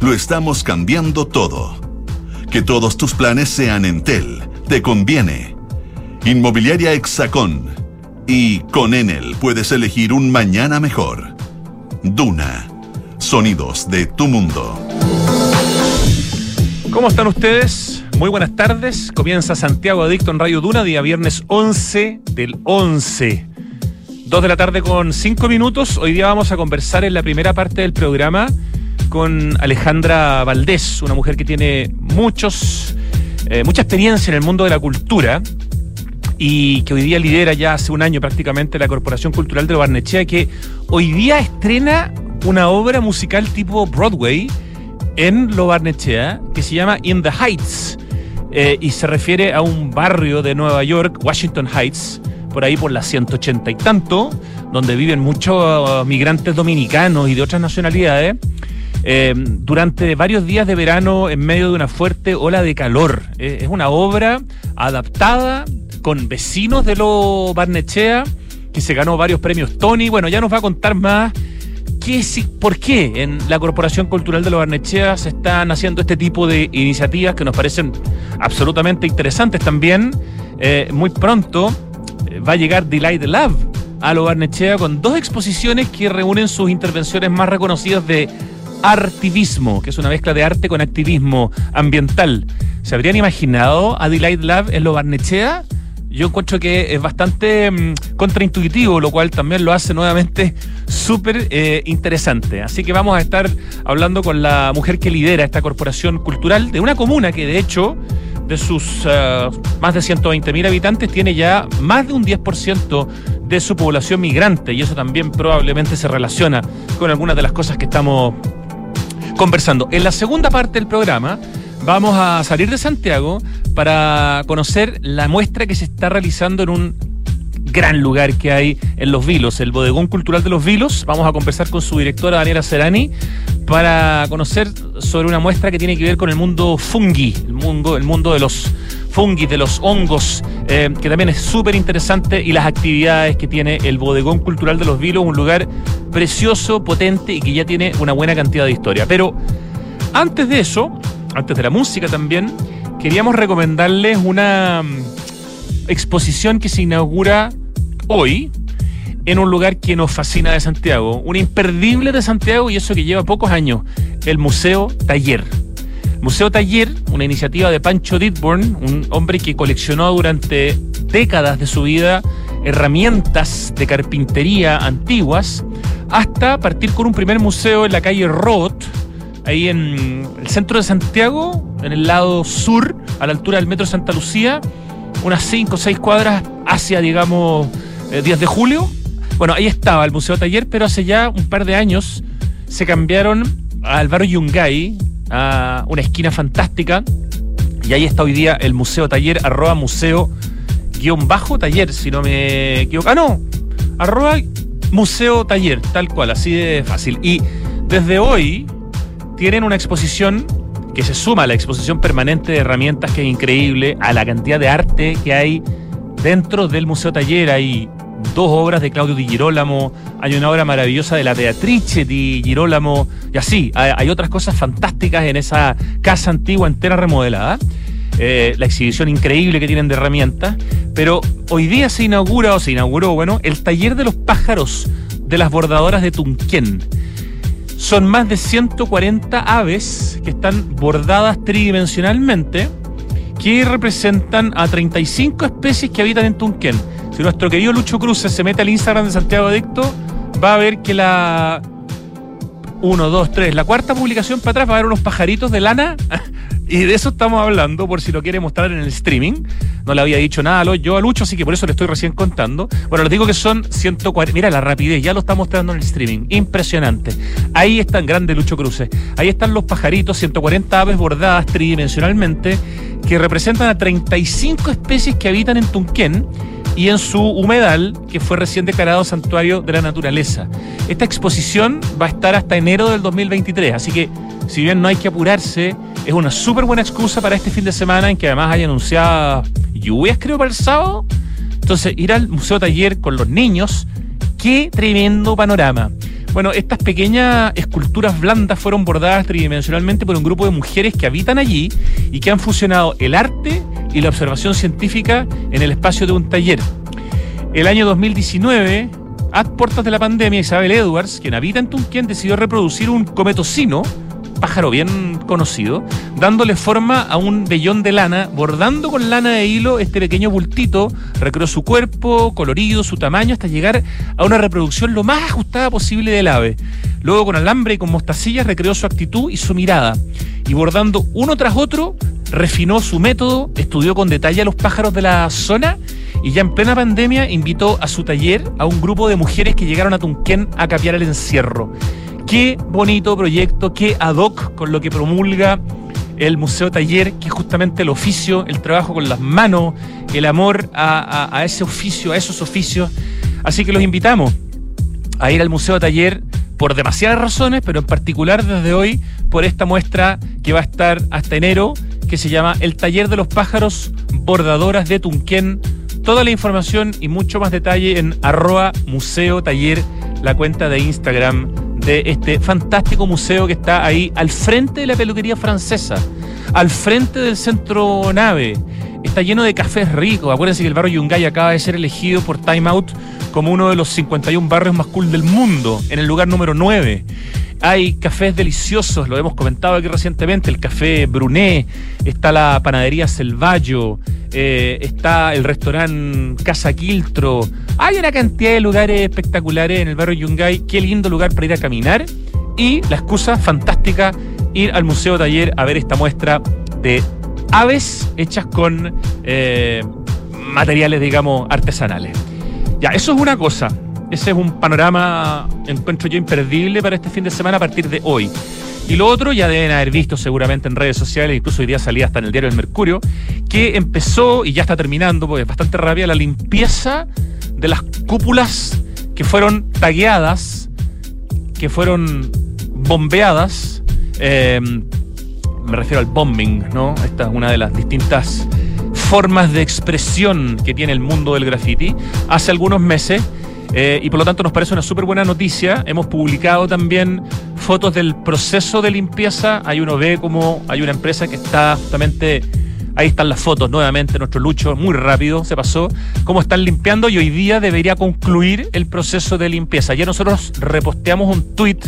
lo estamos cambiando todo. Que todos tus planes sean Entel. Te conviene. Inmobiliaria Hexacón. Y con Enel puedes elegir un mañana mejor. Duna. Sonidos de tu mundo. ¿Cómo están ustedes? Muy buenas tardes. Comienza Santiago Adicto en Radio Duna, día viernes 11 del 11. Dos de la tarde con cinco minutos. Hoy día vamos a conversar en la primera parte del programa con Alejandra Valdés, una mujer que tiene muchos, eh, mucha experiencia en el mundo de la cultura y que hoy día lidera ya hace un año prácticamente la Corporación Cultural de Barnechea, que hoy día estrena una obra musical tipo Broadway en Lo Barnechea que se llama In the Heights eh, y se refiere a un barrio de Nueva York, Washington Heights, por ahí por la 180 y tanto, donde viven muchos migrantes dominicanos y de otras nacionalidades. Eh, durante varios días de verano en medio de una fuerte ola de calor. Eh, es una obra adaptada con vecinos de Lo Barnechea, que se ganó varios premios Tony. Bueno, ya nos va a contar más qué, por qué en la Corporación Cultural de Lo Barnechea se están haciendo este tipo de iniciativas que nos parecen absolutamente interesantes también. Eh, muy pronto va a llegar Delight Love a Lo Barnechea con dos exposiciones que reúnen sus intervenciones más reconocidas de artivismo, que es una mezcla de arte con activismo ambiental. ¿Se habrían imaginado a Delight Love en Lo Barnechea? Yo encuentro que es bastante mm, contraintuitivo, lo cual también lo hace nuevamente súper eh, interesante. Así que vamos a estar hablando con la mujer que lidera esta corporación cultural de una comuna que de hecho de sus eh, más de 120 mil habitantes tiene ya más de un 10% de su población migrante y eso también probablemente se relaciona con algunas de las cosas que estamos conversando. En la segunda parte del programa vamos a salir de Santiago para conocer la muestra que se está realizando en un gran lugar que hay en Los Vilos, el Bodegón Cultural de Los Vilos. Vamos a conversar con su directora Daniela Serani para conocer sobre una muestra que tiene que ver con el mundo fungi, el mundo, el mundo de los de los hongos, eh, que también es súper interesante, y las actividades que tiene el Bodegón Cultural de Los Vilos, un lugar precioso, potente y que ya tiene una buena cantidad de historia. Pero antes de eso, antes de la música también, queríamos recomendarles una mm, exposición que se inaugura hoy en un lugar que nos fascina de Santiago, un imperdible de Santiago y eso que lleva pocos años, el Museo Taller. Museo Taller, una iniciativa de Pancho Ditborn, un hombre que coleccionó durante décadas de su vida herramientas de carpintería antiguas, hasta partir con un primer museo en la calle Roth, ahí en el centro de Santiago, en el lado sur, a la altura del metro Santa Lucía, unas 5 o 6 cuadras hacia, digamos, 10 eh, de julio. Bueno, ahí estaba el Museo Taller, pero hace ya un par de años se cambiaron al barrio Yungay, a una esquina fantástica, y ahí está hoy día el Museo Taller, arroba museo guion bajo taller, si no me equivoco. Ah, no, arroba museo taller, tal cual, así de fácil. Y desde hoy, tienen una exposición que se suma a la exposición permanente de herramientas que es increíble, a la cantidad de arte que hay dentro del Museo Taller. Hay dos obras de Claudio Di Girolamo, hay una obra maravillosa de la Beatrice Di Girolamo, y así, hay, otras cosas fantásticas en esa casa antigua entera remodelada. Eh, la exhibición increíble que tienen de herramientas, pero hoy día se inaugura o se inauguró, bueno, el taller de los pájaros de las bordadoras de Tunquén. Son más de 140 aves que están bordadas tridimensionalmente que representan a 35 especies que habitan en Tunquén. Si nuestro querido Lucho Cruz se mete al Instagram de Santiago Adicto, va a ver que la 1, 2, 3, la cuarta publicación para atrás va a haber unos pajaritos de lana Y de eso estamos hablando, por si lo quiere mostrar en el streaming. No le había dicho nada yo a Lucho, así que por eso le estoy recién contando. Bueno, les digo que son 140. Mira la rapidez, ya lo está mostrando en el streaming. Impresionante. Ahí están, grande Lucho Cruces. Ahí están los pajaritos, 140 aves bordadas tridimensionalmente, que representan a 35 especies que habitan en Tunquén y en su humedal, que fue recién declarado Santuario de la Naturaleza. Esta exposición va a estar hasta enero del 2023, así que si bien no hay que apurarse, es una súper buena excusa para este fin de semana en que además hay anunciadas lluvias, creo, para el sábado. Entonces, ir al Museo Taller con los niños, qué tremendo panorama. Bueno, estas pequeñas esculturas blandas fueron bordadas tridimensionalmente por un grupo de mujeres que habitan allí y que han fusionado el arte y la observación científica en el espacio de un taller. El año 2019, a puertas de la pandemia, Isabel Edwards, quien habita en Tunquén, decidió reproducir un cometocino pájaro bien conocido, dándole forma a un vellón de lana, bordando con lana de hilo este pequeño bultito, recreó su cuerpo, colorido, su tamaño, hasta llegar a una reproducción lo más ajustada posible del ave. Luego con alambre y con mostacillas recreó su actitud y su mirada. Y bordando uno tras otro, refinó su método, estudió con detalle a los pájaros de la zona y ya en plena pandemia invitó a su taller a un grupo de mujeres que llegaron a Tunquén a capiar el encierro. Qué bonito proyecto, qué ad hoc con lo que promulga el Museo Taller, que es justamente el oficio, el trabajo con las manos, el amor a, ese oficio, a esos oficios. Así que los invitamos a ir al Museo Taller por demasiadas razones, pero en particular desde hoy por esta muestra que va a estar hasta enero, que se llama El Taller de los Pájaros Bordadoras de Tunquén. Toda la información y mucho más detalle en arroba Museo Taller, la cuenta de Instagram de este fantástico museo que está ahí al frente de la peluquería francesa, al frente del centro nave. Está lleno de cafés ricos. Acuérdense que el barrio Yungay acaba de ser elegido por Time Out como uno de los 51 barrios más cool del mundo, en el lugar número 9. Hay cafés deliciosos, lo hemos comentado aquí recientemente, el café Brunet, está la panadería Selvallo, eh, está el restaurante Casa Quiltro. Hay una cantidad de lugares espectaculares en el barrio Yungay. Qué lindo lugar para ir a caminar. Y la excusa fantástica, ir al Museo Taller a ver esta muestra de aves hechas con eh, materiales, digamos, artesanales. Ya, eso es una cosa. Ese es un panorama, encuentro yo, imperdible para este fin de semana a partir de hoy. Y lo otro ya deben haber visto seguramente en redes sociales, incluso hoy día salía hasta en el diario El Mercurio, que empezó y ya está terminando, porque es bastante rápida, la limpieza de las cúpulas que fueron tagueadas, que fueron bombeadas. Eh, me refiero al bombing, ¿no? Esta es una de las distintas formas de expresión que tiene el mundo del graffiti. Hace algunos meses eh, y por lo tanto nos parece una súper buena noticia. Hemos publicado también fotos del proceso de limpieza. Ahí uno ve como hay una empresa que está justamente... Ahí están las fotos nuevamente, nuestro Lucho, muy rápido se pasó, cómo están limpiando y hoy día debería concluir el proceso de limpieza. Ya nosotros reposteamos un tweet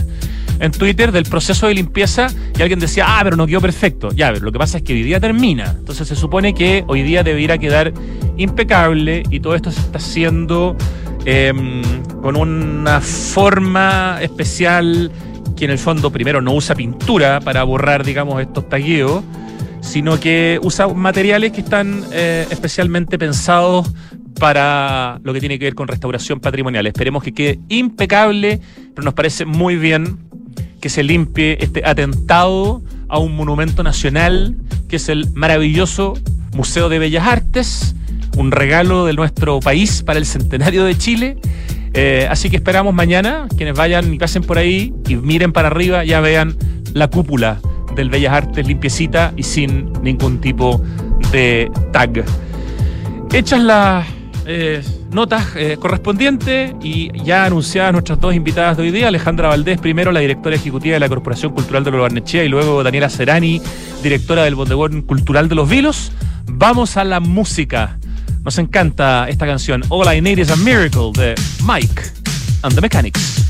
en Twitter del proceso de limpieza y alguien decía, ah, pero no quedó perfecto. Ya, pero lo que pasa es que hoy día termina. Entonces se supone que hoy día debería quedar impecable y todo esto se está haciendo Em, con una forma especial que en el fondo primero no usa pintura para borrar, digamos, estos tagueos, sino que usa materiales que están eh, especialmente pensados para lo que tiene que ver con restauración patrimonial. Esperemos que quede impecable, pero nos parece muy bien que se limpie este atentado a un monumento nacional que es el maravilloso Museo de Bellas Artes, un regalo de nuestro país para el centenario de Chile. Eh, así que esperamos mañana, quienes vayan y pasen por ahí y miren para arriba, ya vean la cúpula del Bellas Artes limpiecita y sin ningún tipo de tag. Hechas las eh, notas eh, correspondientes y ya anunciadas nuestras dos invitadas de hoy día, Alejandra Valdés, primero la directora ejecutiva de la Corporación Cultural de los Barnechea y luego Daniela Serani, directora del Bodegón Cultural de los Vilos. Vamos a la música. Nos encanta esta canción, All I Need is a Miracle de Mike and the Mechanics.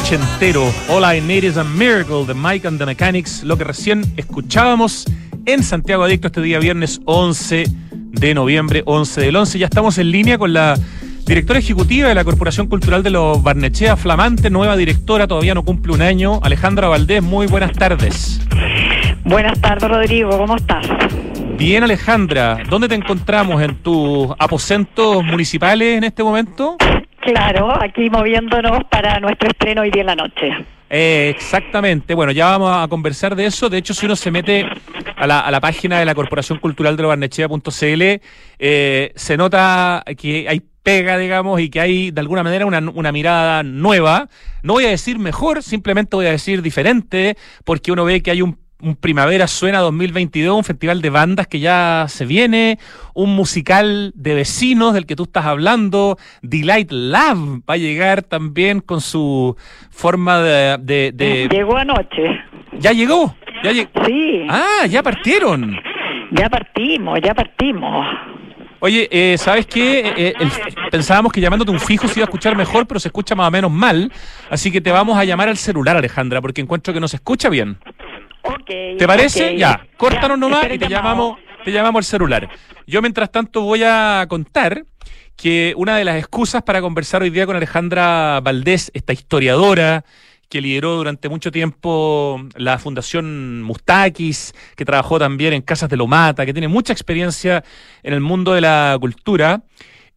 Ochentero, All I Need is a Miracle de Mike and the Mechanics, lo que recién escuchábamos en Santiago Adicto este día viernes 11 de noviembre, 11 del 11. Ya estamos en línea con la directora ejecutiva de la Corporación Cultural de los Barnechea, flamante, nueva directora, todavía no cumple un año, Alejandra Valdés, muy buenas tardes. Buenas tardes, Rodrigo, ¿cómo estás? Bien, Alejandra, ¿dónde te encontramos? ¿En tus aposentos municipales en este momento? Claro, aquí moviéndonos para nuestro estreno hoy día en la noche. Eh, exactamente. Bueno, ya vamos a conversar de eso. De hecho, si uno se mete a la, a la página de la Corporación Cultural de Barnechea.cl, eh, se nota que hay pega, digamos, y que hay de alguna manera una, una, mirada nueva. No voy a decir mejor, simplemente voy a decir diferente, porque uno ve que hay un un Primavera Suena 2022, un festival de bandas que ya se viene, un musical de vecinos del que tú estás hablando, Delight Love va a llegar también con su forma de... de, Llegó anoche. ¿Ya llegó? ¿Ya Sí. Ah, ya partieron. Ya partimos, ya partimos. Oye, eh, ¿sabes qué? Eh, eh pensábamos que llamándote un fijo se iba a escuchar mejor, pero se escucha más o menos mal. Así que te vamos a llamar al celular, Alejandra, porque encuentro que no se escucha bien. ¿Te parece? Ya, córtanos nomás y te llamamos, te llamamos al celular. Yo mientras tanto voy a contar que una de las excusas para conversar hoy día con Alejandra Valdés, esta historiadora que lideró durante mucho tiempo la Fundación Mustakis, que trabajó también en Casas de Lomata, que tiene mucha experiencia en el mundo de la cultura,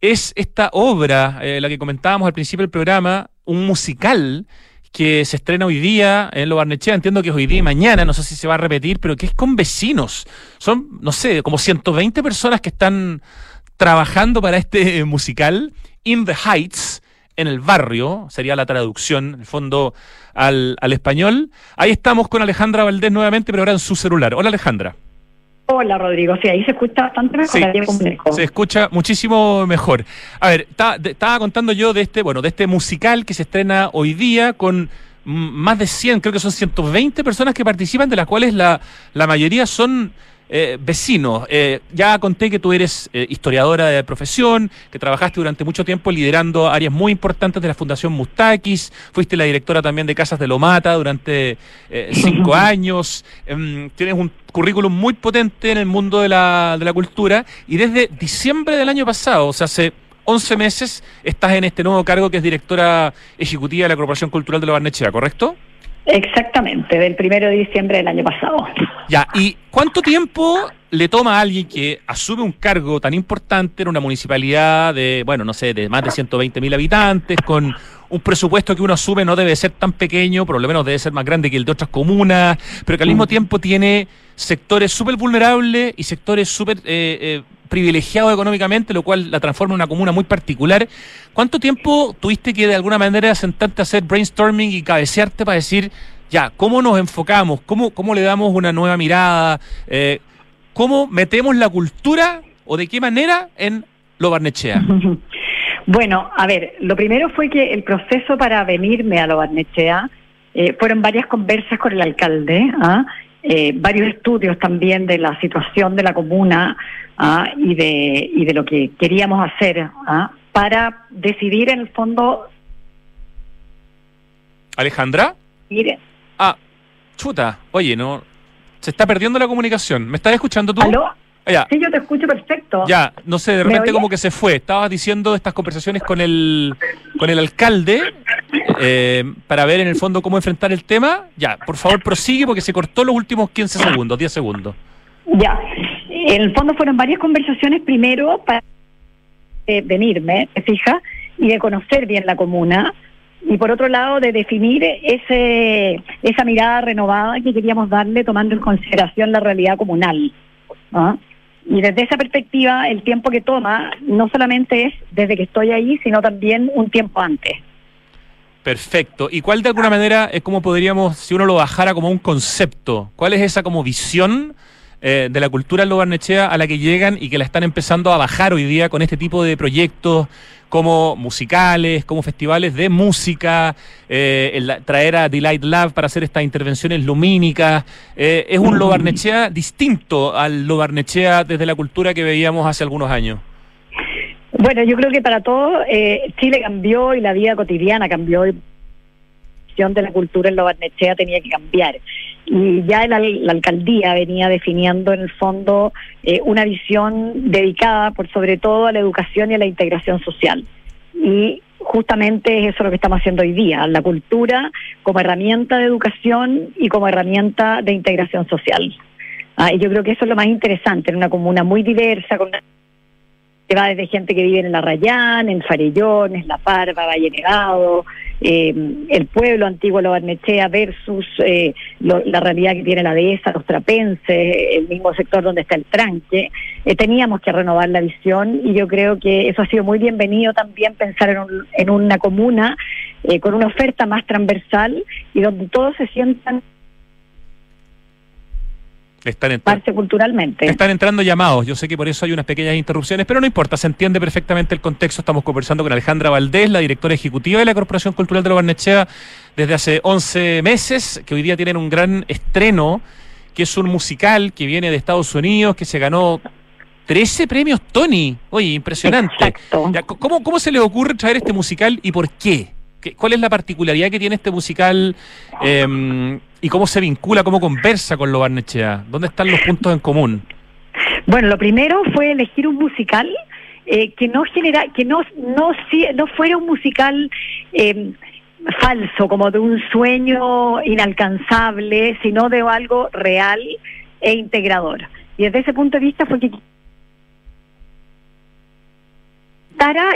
es esta obra, eh, la que comentábamos al principio del programa, un musical que se estrena hoy día en Lo Barnechea, entiendo que es hoy día y mañana, no sé si se va a repetir, pero que es con vecinos. Son, no sé, como 120 personas que están trabajando para este musical, In the Heights, en el barrio, sería la traducción, en el fondo, al, al español. Ahí estamos con Alejandra Valdés nuevamente, pero ahora en su celular. Hola Alejandra. Hola Rodrigo, sí, ahí se escucha bastante mejor. Sí, se escucha muchísimo mejor. A ver, estaba contando yo de este, bueno, de este musical que se estrena hoy día con más de 100, creo que son 120 personas que participan, de las cuales la, la mayoría son eh, vecinos. Eh, ya conté que tú eres eh, historiadora de profesión, que trabajaste durante mucho tiempo liderando áreas muy importantes de la Fundación Mustakis, fuiste la directora también de Casas de Lomata durante eh, cinco años, em, tienes un currículum muy potente en el mundo de la, de la cultura y desde diciembre del año pasado, o sea, hace 11 meses, estás en este nuevo cargo que es directora ejecutiva de la Corporación Cultural de la Barnechea, ¿correcto? Exactamente, del primero de diciembre del año pasado. Ya, ¿y cuánto tiempo le toma a alguien que asume un cargo tan importante en una municipalidad de, bueno, no sé, de más de 120 mil habitantes, con un presupuesto que uno asume no debe ser tan pequeño, por lo menos debe ser más grande que el de otras comunas, pero que al mismo mm. tiempo tiene sectores súper vulnerables y sectores súper eh, eh, privilegiados económicamente, lo cual la transforma en una comuna muy particular. ¿Cuánto tiempo tuviste que de alguna manera sentarte a hacer brainstorming y cabecearte para decir, ya, ¿cómo nos enfocamos? ¿Cómo, cómo le damos una nueva mirada? Eh, ¿Cómo metemos la cultura o de qué manera en lo Barnechea? Bueno, a ver, lo primero fue que el proceso para venirme a lo Barnechea eh, fueron varias conversas con el alcalde, ¿ah? eh, varios estudios también de la situación de la comuna ¿ah? y, de, y de lo que queríamos hacer ¿ah? para decidir en el fondo. Alejandra. Mire. Ah, chuta, oye, no. Se está perdiendo la comunicación. ¿Me estás escuchando tú? ¿Aló? Ya. Sí, yo te escucho perfecto. Ya, no sé, de repente como que se fue. Estabas diciendo estas conversaciones con el, con el alcalde eh, para ver en el fondo cómo enfrentar el tema. Ya, por favor prosigue porque se cortó los últimos 15 segundos, 10 segundos. Ya, en el fondo fueron varias conversaciones primero para eh, venirme, ¿te fijas? Y de conocer bien la comuna. Y por otro lado, de definir ese, esa mirada renovada que queríamos darle tomando en consideración la realidad comunal. ¿ah? Y desde esa perspectiva, el tiempo que toma no solamente es desde que estoy ahí, sino también un tiempo antes. Perfecto. ¿Y cuál de alguna manera es como podríamos, si uno lo bajara como un concepto, cuál es esa como visión eh, de la cultura Barnechea a la que llegan y que la están empezando a bajar hoy día con este tipo de proyectos como musicales, como festivales de música, eh, traer a Delight Lab para hacer estas intervenciones lumínicas. Eh, es un Lobarnechea distinto al Lobarnechea desde la cultura que veíamos hace algunos años. Bueno, yo creo que para todos eh, Chile cambió y la vida cotidiana cambió. Y la de la cultura en lo Barnechea tenía que cambiar. Y ya la, la alcaldía venía definiendo en el fondo eh, una visión dedicada por sobre todo a la educación y a la integración social. Y justamente es eso lo que estamos haciendo hoy día, la cultura como herramienta de educación y como herramienta de integración social. Ah, y yo creo que eso es lo más interesante en una comuna muy diversa, con una que va desde gente que vive en La Rayán, en Farellones, La Parva, Valle Negado, eh, el pueblo antiguo de Barnechea versus eh, lo, la realidad que tiene la dehesa, los trapenses, el mismo sector donde está el tranque. Eh, teníamos que renovar la visión y yo creo que eso ha sido muy bienvenido también pensar en, un, en una comuna eh, con una oferta más transversal y donde todos se sientan están culturalmente. Están entrando llamados. Yo sé que por eso hay unas pequeñas interrupciones, pero no importa, se entiende perfectamente el contexto. Estamos conversando con Alejandra Valdés, la directora ejecutiva de la Corporación Cultural de la Barnechea desde hace 11 meses, que hoy día tienen un gran estreno, que es un musical que viene de Estados Unidos, que se ganó 13 premios Tony. Oye, impresionante. Exacto. ¿Cómo, ¿Cómo se le ocurre traer este musical y por qué? ¿Cuál es la particularidad que tiene este musical eh, y cómo se vincula, cómo conversa con lo Barnechea? ¿Dónde están los puntos en común? Bueno, lo primero fue elegir un musical eh, que no genera, que no no no fuera un musical eh, falso, como de un sueño inalcanzable, sino de algo real e integrador. Y desde ese punto de vista fue que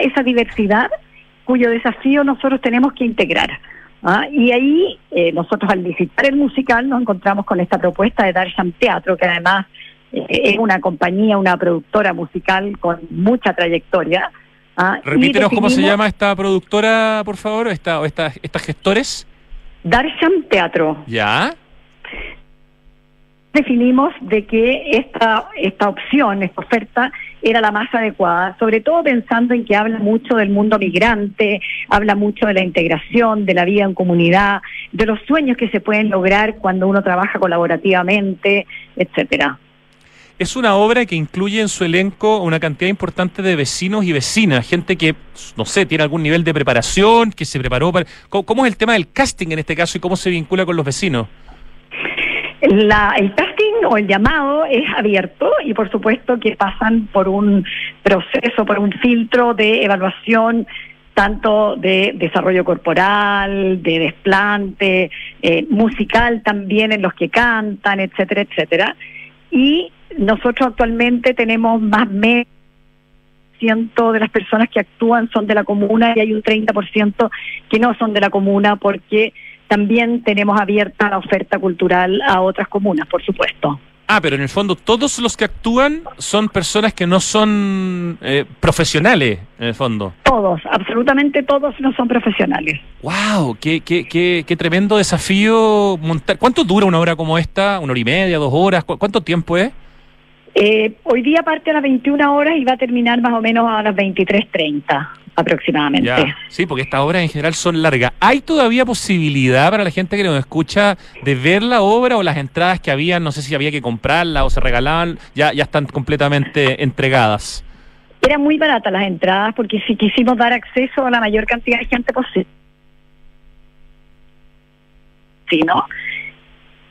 esa diversidad cuyo desafío nosotros tenemos que integrar. ¿Ah? Y ahí eh, nosotros al visitar el musical nos encontramos con esta propuesta de Darshan Teatro, que además eh, es una compañía, una productora musical con mucha trayectoria. ¿ah? Repítenos cómo se llama esta productora, por favor, esta, esta, estas gestores. Darshan Teatro. Ya definimos de que esta, esta opción, esta oferta, era la más adecuada, sobre todo pensando en que habla mucho del mundo migrante, habla mucho de la integración, de la vida en comunidad, de los sueños que se pueden lograr cuando uno trabaja colaborativamente, etcétera. Es una obra que incluye en su elenco una cantidad importante de vecinos y vecinas, gente que, no sé, tiene algún nivel de preparación, que se preparó para... ¿Cómo, es el tema del casting en este caso y cómo se vincula con los vecinos? La, el casting o el llamado es abierto y por supuesto que pasan por un proceso, por un filtro de evaluación tanto de desarrollo corporal, de desplante, eh, musical también en los que cantan, etcétera, etcétera. Y nosotros actualmente tenemos más ciento de las personas que actúan son de la comuna y hay un 30% que no son de la comuna porque también tenemos abierta la oferta cultural a otras comunas, por supuesto. Ah, pero en el fondo todos los que actúan son personas que no son eh, profesionales, en el fondo. Todos, absolutamente todos no son profesionales. ¡Wow! Qué, qué, qué, qué tremendo desafío montar! ¿Cuánto dura una hora como esta? ¿Una hora y media, dos horas? ¿Cuánto tiempo es? Eh, hoy día parte a las 21 horas y va a terminar más o menos a las 23.30 aproximadamente. Ya, sí, porque estas obras en general son largas. ¿Hay todavía posibilidad para la gente que nos escucha de ver la obra o las entradas que había, no sé si había que comprarlas o se regalaban, ya, ya están completamente entregadas? Eran muy baratas las entradas porque si quisimos dar acceso a la mayor cantidad de gente posible. Sí, ¿no?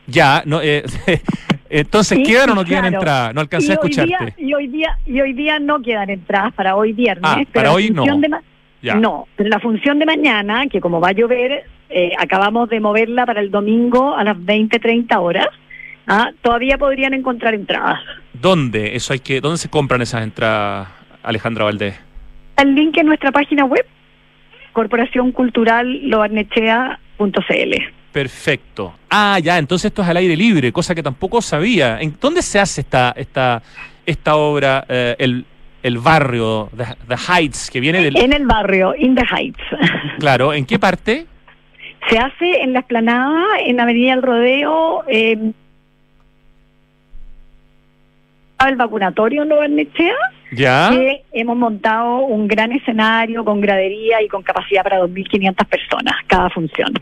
Ya, no, eh, entonces quedan o no quedan entradas, no alcancé a escucharte. y hoy día y hoy día no quedan entradas para hoy viernes. Ah, para hoy no. No, pero la función de mañana, que como va a llover, eh, acabamos de moverla para el domingo a las 20, 30 horas. ¿ah? Todavía podrían encontrar entradas. ¿Dónde? Eso hay que, ¿Dónde se compran esas entradas, Alejandra Valdés? El link en nuestra página web, corporacionculturallobarnechea.cl. Perfecto. Ah, ya, entonces esto es al aire libre, cosa que tampoco sabía. ¿En dónde se hace esta esta esta obra, eh, el, el barrio, the, the, Heights, que viene del... En el barrio, in the Heights. Claro, ¿en qué parte? Se hace en la esplanada, en Avenida El Rodeo, eh, el vacunatorio en Barnechea. Ya. Que hemos montado un gran escenario con gradería y con capacidad para 2.500 personas cada función.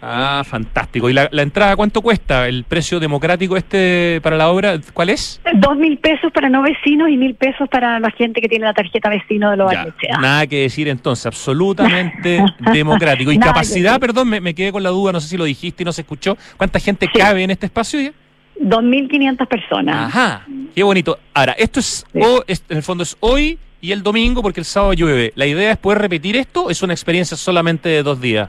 Ah, fantástico. ¿Y la, entrada cuánto cuesta? ¿El precio democrático este para la obra? ¿Cuál es? Dos mil pesos para no vecinos y mil pesos para la gente que tiene la tarjeta vecino de los Nada que decir entonces, absolutamente democrático. ¿Y capacidad, perdón, me, quedé con la duda, no sé si lo dijiste y no se escuchó. ¿Cuánta gente cabe en este espacio ya? 2.500 personas. Ajá, qué bonito. Ahora, esto es, en el fondo es hoy y el domingo porque el sábado llueve. ¿La idea es poder repetir esto o es una experiencia solamente de dos días?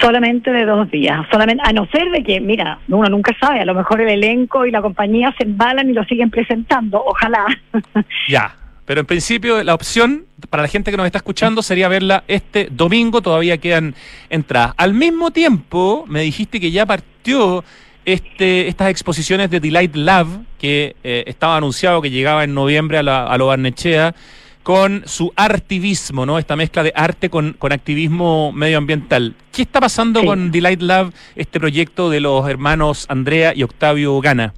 Solamente de dos días, solamente a no ser de que, mira, uno nunca sabe, a lo mejor el elenco y la compañía se embalan y lo siguen presentando, ojalá. Ya, pero en principio la opción para la gente que nos está escuchando sería verla este domingo, todavía quedan entradas. Al mismo tiempo, me dijiste que ya partió este, estas exposiciones de Delight Love, que eh, estaba anunciado que llegaba en noviembre a, la, a lo Barnechea, con su artivismo, ¿no? Esta mezcla de arte con, activismo medioambiental. ¿Qué está pasando con Delight Love, este proyecto de los hermanos Andrea y Octavio Gana?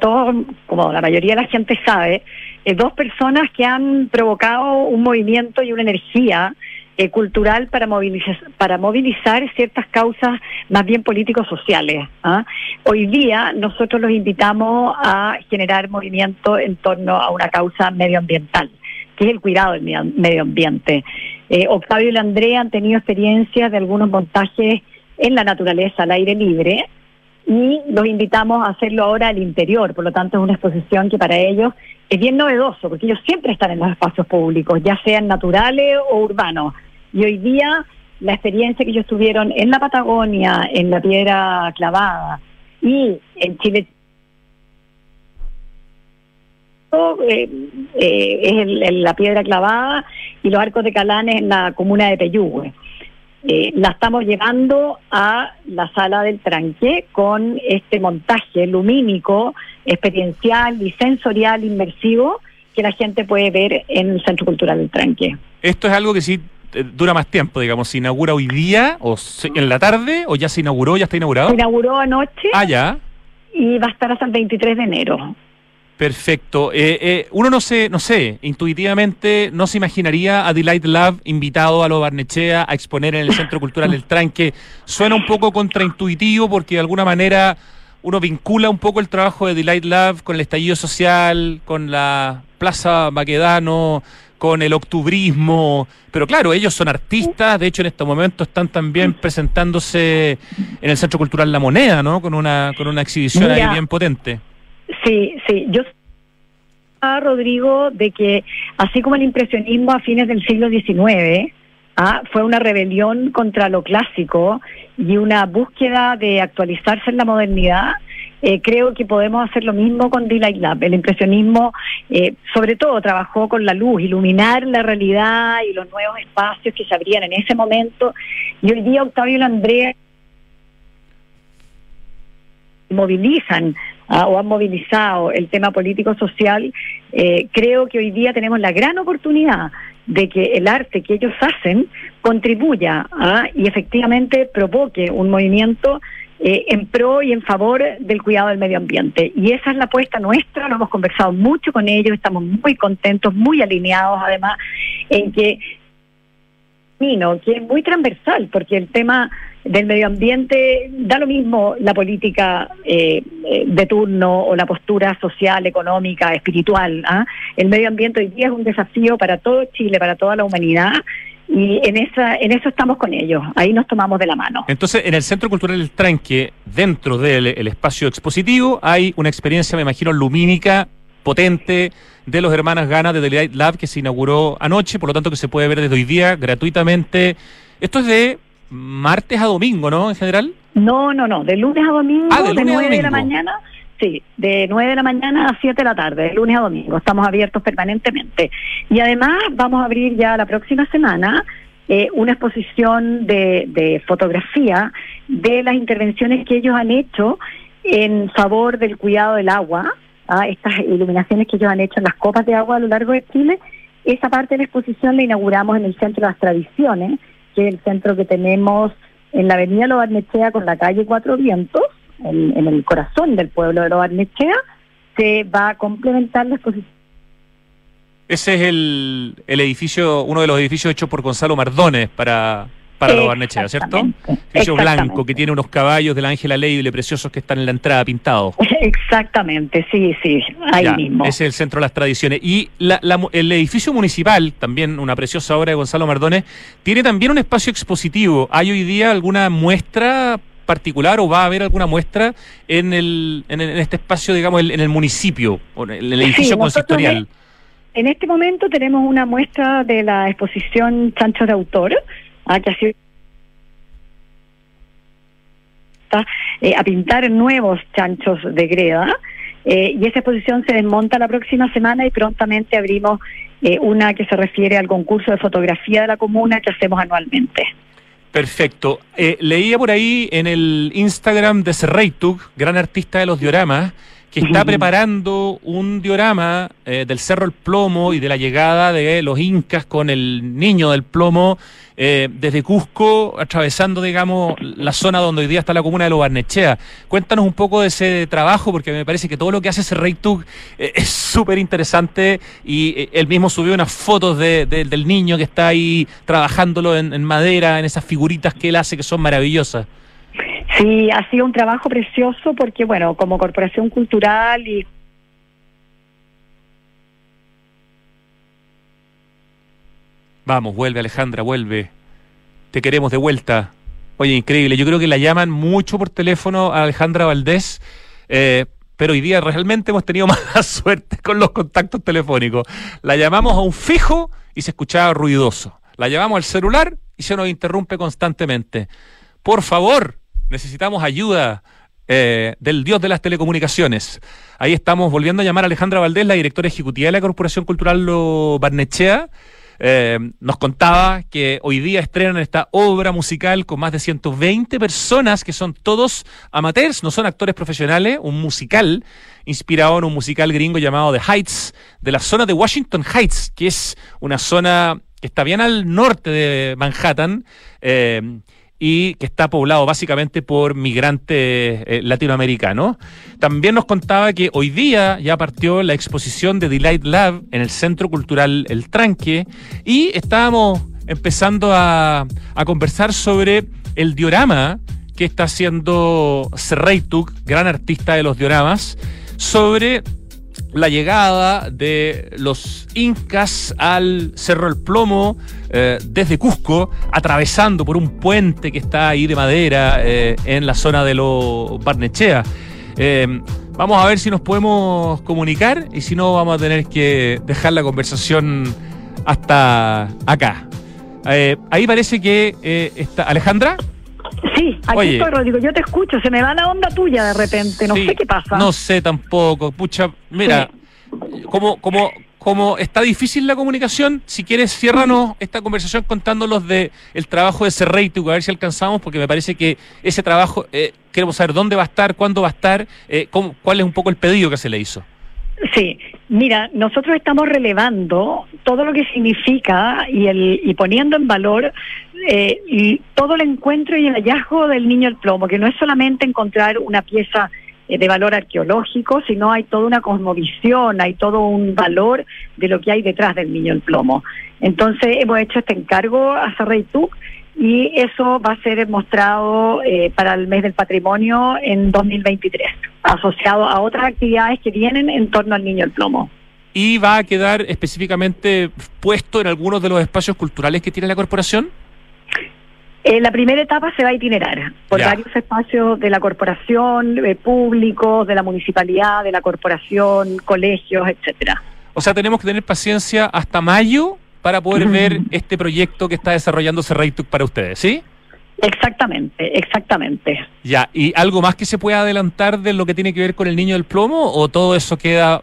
Todo, como la mayoría de la gente sabe, eh, dos personas que han provocado un movimiento y una energía eh, cultural para movilizar, para movilizar ciertas causas más bien políticos sociales. ¿ah? Hoy día nosotros los invitamos a generar movimiento en torno a una causa medioambiental, que es el cuidado del medio ambiente. Eh, Octavio y la Andrea han tenido experiencias de algunos montajes en la naturaleza, al aire libre, y los invitamos a hacerlo ahora al interior. Por lo tanto, es una exposición que para ellos es bien novedoso, porque ellos siempre están en los espacios públicos, ya sean naturales o urbanos. Y hoy día la experiencia que ellos tuvieron en la Patagonia, en la piedra clavada y en Chile eh, eh, es la piedra clavada y los arcos de Calanes en la comuna de Peyúgue. Eh, la estamos llevando a la sala del tranque con este montaje lumínico, experiencial y sensorial inmersivo que la gente puede ver en el Centro Cultural del Tranque. Esto es algo que sí dura más tiempo, digamos, ¿se inaugura hoy día o en la tarde o ya se inauguró, ya está inaugurado? Se inauguró anoche. Ah, ya. Y va a estar hasta el 23 de enero. Perfecto. Eh, eh, uno no sé, no sé, intuitivamente no se imaginaría a Delight Love invitado a lo Barnechea a exponer en el Centro Cultural El Tranque. Suena un poco contraintuitivo porque de alguna manera uno vincula un poco el trabajo de Delight Love con el estallido social, con la Plaza Baquedano, con el octubrismo, pero claro, ellos son artistas, de hecho en este momento están también presentándose en el Centro Cultural La Moneda, ¿no? Con una, con una exhibición ahí bien potente. Sí, sí, yo a Rodrigo de que así como el impresionismo a fines del siglo XIX ah, fue una rebelión contra lo clásico y una búsqueda de actualizarse en la modernidad, eh, creo que podemos hacer lo mismo con Delight Lab. El impresionismo, eh, sobre todo, trabajó con la luz, iluminar la realidad y los nuevos espacios que se abrían en ese momento. Y hoy día Octavio y Andrea movilizan ah, o han movilizado el tema político-social, eh, creo que hoy día tenemos la gran oportunidad de que el arte que ellos hacen contribuya ah, y efectivamente provoque un movimiento eh, en pro y en favor del cuidado del medio ambiente. Y esa es la apuesta nuestra, lo hemos conversado mucho con ellos, estamos muy contentos, muy alineados además, en que que es muy transversal, porque el tema del medio ambiente da lo mismo la política eh, eh, de turno o la postura social, económica, espiritual. ¿ah? El medio ambiente hoy día es un desafío para todo Chile, para toda la humanidad, y en esa en eso estamos con ellos. Ahí nos tomamos de la mano. Entonces en el Centro Cultural El Tranque dentro del espacio expositivo hay una experiencia me imagino lumínica potente de los hermanas Ganas de The Light Lab que se inauguró anoche por lo tanto que se puede ver desde hoy día gratuitamente. Esto es de martes a domingo ¿no en general. No no no. De lunes a domingo ah, de, de 9 de la mañana Sí, de 9 de la mañana a 7 de la tarde, de lunes a domingo. Estamos abiertos permanentemente. Y además vamos a abrir ya la próxima semana eh, una exposición de, de fotografía de las intervenciones que ellos han hecho en favor del cuidado del agua, ¿ah? estas iluminaciones que ellos han hecho en las copas de agua a lo largo de Chile. Esa parte de la exposición la inauguramos en el Centro de las Tradiciones, que es el centro que tenemos en la Avenida Lobarnechea con la calle Cuatro Vientos en, el corazón del pueblo de Barnechea, se va a complementar la exposición. Ese es el, el edificio, uno de los edificios hechos por Gonzalo Mardones para, para los Barnechea, ¿cierto? Edificio blanco que tiene unos caballos de la Ángela Leibele preciosos que están en la entrada pintados. Exactamente, sí, sí, ahí mismo. Ese es el centro de las tradiciones. Y el edificio municipal, también una preciosa obra de Gonzalo Mardones, tiene también un espacio expositivo. ¿Hay hoy día alguna muestra particular o va a haber alguna muestra en, el, en, este espacio, digamos, en el municipio, en el edificio consistorial? En este momento tenemos una muestra de la exposición Chancho de Autor, ah, que ha sido eh, a pintar nuevos chanchos de greda. Eh, y esa exposición se desmonta la próxima semana y prontamente abrimos eh, una que se refiere al concurso de fotografía de la comuna que hacemos anualmente. Perfecto. Eh, leía por ahí en el Instagram de Serreitug, gran artista de los dioramas, que está preparando un diorama eh, del Cerro El Plomo y de la llegada de los incas con el niño del plomo eh, desde Cusco, atravesando, digamos, la zona donde hoy día está la comuna de Los Barnechea. Cuéntanos un poco de ese trabajo, porque me parece que todo lo que hace ese Reitug eh, es súper interesante y él mismo subió unas fotos del niño que está ahí trabajándolo en madera, en esas figuritas que él hace que son maravillosas. Sí, ha sido un trabajo precioso porque, bueno, como corporación cultural y Vamos, vuelve Alejandra, vuelve. Te queremos de vuelta. Oye, increíble. Yo creo que la llaman mucho por teléfono a Alejandra Valdés, eh, pero hoy día realmente hemos tenido mala suerte con los contactos telefónicos. La llamamos a un fijo y se escuchaba ruidoso. La llamamos al celular y se nos interrumpe constantemente. Por favor, necesitamos ayuda eh, del dios de las telecomunicaciones. Ahí estamos volviendo a llamar a Alejandra Valdés, la directora ejecutiva de la Corporación Cultural Lo Barnechea. Eh, nos contaba que hoy día estrenan esta obra musical con más de 120 personas que son todos amateurs, no son actores profesionales, un musical inspirado en un musical gringo llamado The Heights, de la zona de Washington Heights, que es una zona que está bien al norte de Manhattan. Eh, y que está poblado básicamente por migrantes eh, latinoamericanos. También nos contaba que hoy día ya partió la exposición de Delight Lab en el Centro Cultural El Tranque y estábamos empezando a, a conversar sobre el diorama que está haciendo Serreituk, gran artista de los dioramas, sobre la llegada de los incas al Cerro El Plomo eh, desde Cusco, atravesando por un puente que está ahí de madera eh, en la zona de los Barnechea. Eh, vamos a ver si nos podemos comunicar y si no vamos a tener que dejar la conversación hasta acá. ahí parece que está Alejandra. Sí, aquí estoy, Rodrigo. Yo te escucho. Se me va la onda tuya de repente. No sé qué pasa. No sé tampoco. Pucha, mira, como, como, como está difícil la comunicación, si quieres, ciérranos esta conversación contándolos de el trabajo de Serreitu, a ver si alcanzamos, porque me parece que ese trabajo, eh, queremos saber dónde va a estar, cuándo va a estar, eh, cómo, cuál es un poco el pedido que se le hizo. Sí, mira, nosotros estamos relevando todo lo que significa y, el, y poniendo en valor eh, y todo el encuentro y el hallazgo del niño el plomo, que no es solamente encontrar una pieza eh, de valor arqueológico, sino hay toda una cosmovisión, hay todo un valor de lo que hay detrás del niño el plomo. Entonces hemos hecho este encargo a Sarreituk y eso va a ser mostrado eh, para el mes del patrimonio en 2023, asociado a otras actividades que vienen en torno al niño el plomo. ¿Y va a quedar específicamente puesto en algunos de los espacios culturales que tiene la corporación? En la primera etapa se va a itinerar por varios espacios de la corporación, eh, públicos, de la municipalidad, de la corporación, colegios, etcétera. O sea, tenemos que tener paciencia hasta mayo para poder ver este proyecto que está desarrollando Serreituk para ustedes, ¿sí? Exactamente, exactamente. Ya, ¿y algo más que se pueda adelantar de lo que tiene que ver con el niño del plomo o todo eso queda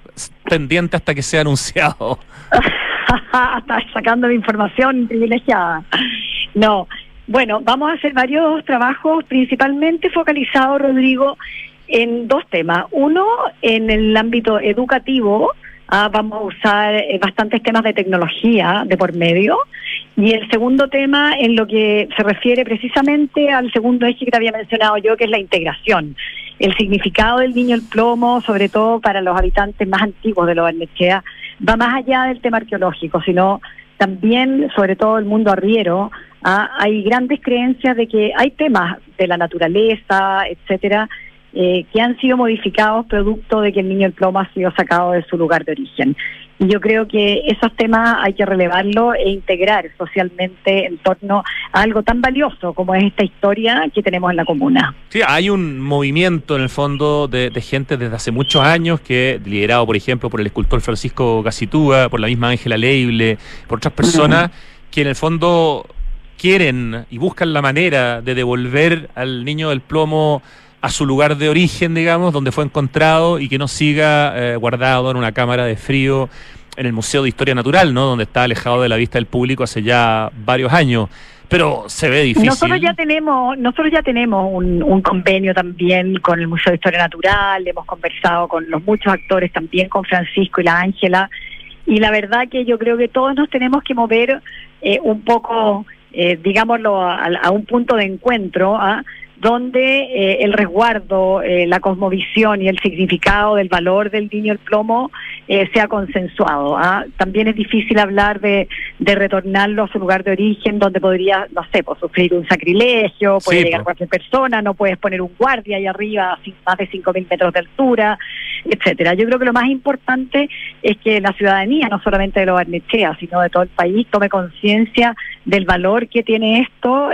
pendiente hasta que sea anunciado? hasta sacando mi información privilegiada. No, bueno, vamos a hacer varios trabajos principalmente focalizados, Rodrigo, en dos temas. Uno, en el ámbito educativo, Ah, vamos a usar eh, bastantes temas de tecnología de por medio. Y el segundo tema, en lo que se refiere precisamente al segundo eje que te había mencionado yo, que es la integración. El significado del niño el plomo, sobre todo para los habitantes más antiguos de los Barnechea, va más allá del tema arqueológico, sino también, sobre todo el mundo arriero, ¿ah? hay grandes creencias de que hay temas de la naturaleza, etcétera, eh, que han sido modificados producto de que el niño del plomo ha sido sacado de su lugar de origen. Y yo creo que esos temas hay que relevarlo e integrar socialmente en torno a algo tan valioso como es esta historia que tenemos en la comuna. Sí, hay un movimiento en el fondo de, gente desde hace muchos años que, liderado por ejemplo por el escultor Francisco Gacitúa, por la misma Ángela Leible, por otras personas, que en el fondo quieren y buscan la manera de devolver al niño del plomo a su lugar de origen, digamos, donde fue encontrado y que no siga eh, guardado en una cámara de frío en el Museo de Historia Natural, ¿no? Donde está alejado de la vista del público hace ya varios años. Pero se ve difícil. Nosotros ya tenemos, nosotros ya tenemos un, un convenio también con el Museo de Historia Natural, hemos conversado con los muchos actores también, con Francisco y la Ángela, y la verdad que yo creo que todos nos tenemos que mover eh, un poco, eh, digámoslo, a, a, un punto de encuentro, ¿ah? Donde eh, el resguardo, eh, la cosmovisión y el significado del valor del niño el plomo eh, sea consensuado. ¿ah? También es difícil hablar de, de, retornarlo a su lugar de origen, donde podría, no sé, pues, sufrir un sacrilegio, puede llegar cualquier persona, no puedes poner un guardia ahí arriba a más de 5.000 metros de altura, etcétera. Yo creo que lo más importante es que la ciudadanía, no solamente de los Barnechea, sino de todo el país, tome conciencia del valor que tiene esto.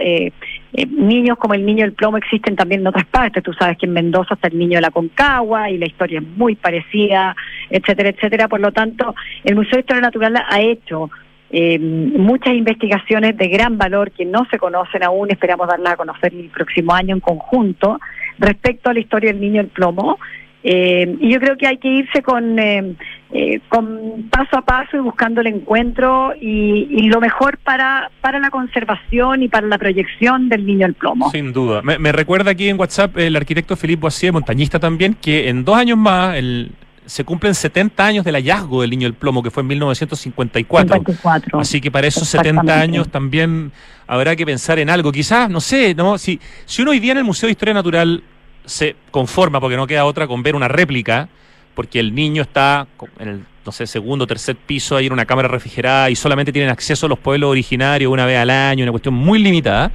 Eh, niños como el niño del plomo existen también en otras partes. Tú sabes que en Mendoza está el niño de la Concagua y la historia es muy parecida, etcétera, etcétera. Por lo tanto, el Museo de Historia Natural ha hecho eh, muchas investigaciones de gran valor que no se conocen aún, esperamos darlas a conocer el próximo año en conjunto, respecto a la historia del niño del plomo. Eh, y yo creo que hay que irse con, eh, eh, con paso a paso y buscando el encuentro y, lo mejor para, para la conservación y para la proyección del niño el plomo. Sin duda. Me, recuerda aquí en WhatsApp el arquitecto Felipe Boisier, montañista también, que en dos años más el, se cumplen 70 años del hallazgo del niño el plomo, que fue en 1954. Así que para esos 70 años también habrá que pensar en algo. Quizás, no sé, no si, si uno hoy día en el Museo de Historia Natural se conforma, porque no queda otra, con ver una réplica, porque el niño está en el, no sé, segundo o tercer piso, ahí en una cámara refrigerada y solamente tienen acceso a los pueblos originarios una vez al año, una cuestión muy limitada.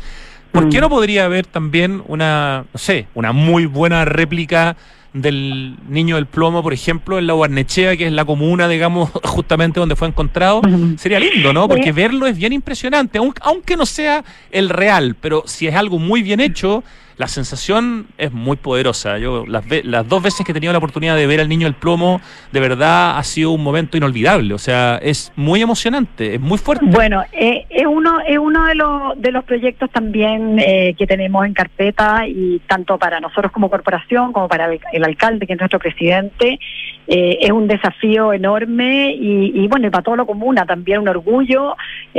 ¿Por qué mm. no podría haber también una, no sé, una muy buena réplica del niño del plomo, por ejemplo, en la Guarnechea, que es la comuna, digamos, justamente donde fue encontrado, sería lindo, ¿no? Porque verlo es bien impresionante, aunque no sea el real, pero si es algo muy bien hecho, la sensación es muy poderosa. Yo las, las dos veces que he tenido la oportunidad de ver al niño del plomo, de verdad ha sido un momento inolvidable. O sea, es muy emocionante, es muy fuerte. Bueno, eh, es uno es uno de los de los proyectos también eh, que tenemos en carpeta y tanto para nosotros como corporación como para el, alcalde que es nuestro presidente eh, es un desafío enorme y, y, bueno y para todo lo comuna también un orgullo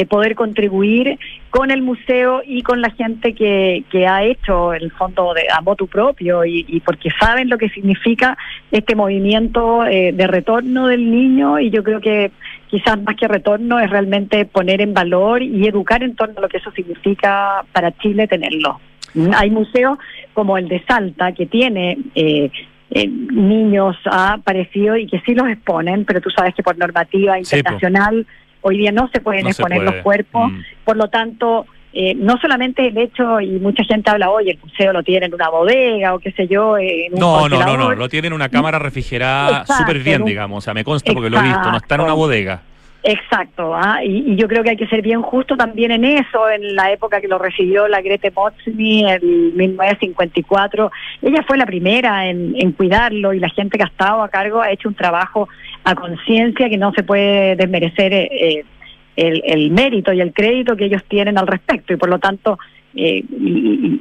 poder contribuir con el museo y con la gente que, que ha hecho el fondo de, a motu propio y, porque saben lo que significa este movimiento eh, de retorno del niño y yo creo que quizás más que retorno es realmente poner en valor y educar en torno a lo que eso significa para Chile tenerlo. Hay museos como el de Salta que tiene eh, eh, niños ha y que sí los exponen, pero tú sabes que por normativa internacional hoy día no se pueden exponer los cuerpos, mm. por lo tanto, eh, no solamente el hecho, y mucha gente habla, hoy el museo lo tiene en una bodega o qué sé yo. En un no, no, no, no, lo tiene en una cámara refrigerada súper bien, digamos, o sea, me consta porque lo he visto, no está en una bodega. Exacto, ¿ah? y, yo creo que hay que ser bien justo también en eso, en la época que lo recibió la Grete Motzny en 1954. Ella fue la primera en, en cuidarlo y la gente que ha estado a cargo ha hecho un trabajo a conciencia que no se puede desmerecer eh, el, el mérito y el crédito que ellos tienen al respecto y por lo tanto eh,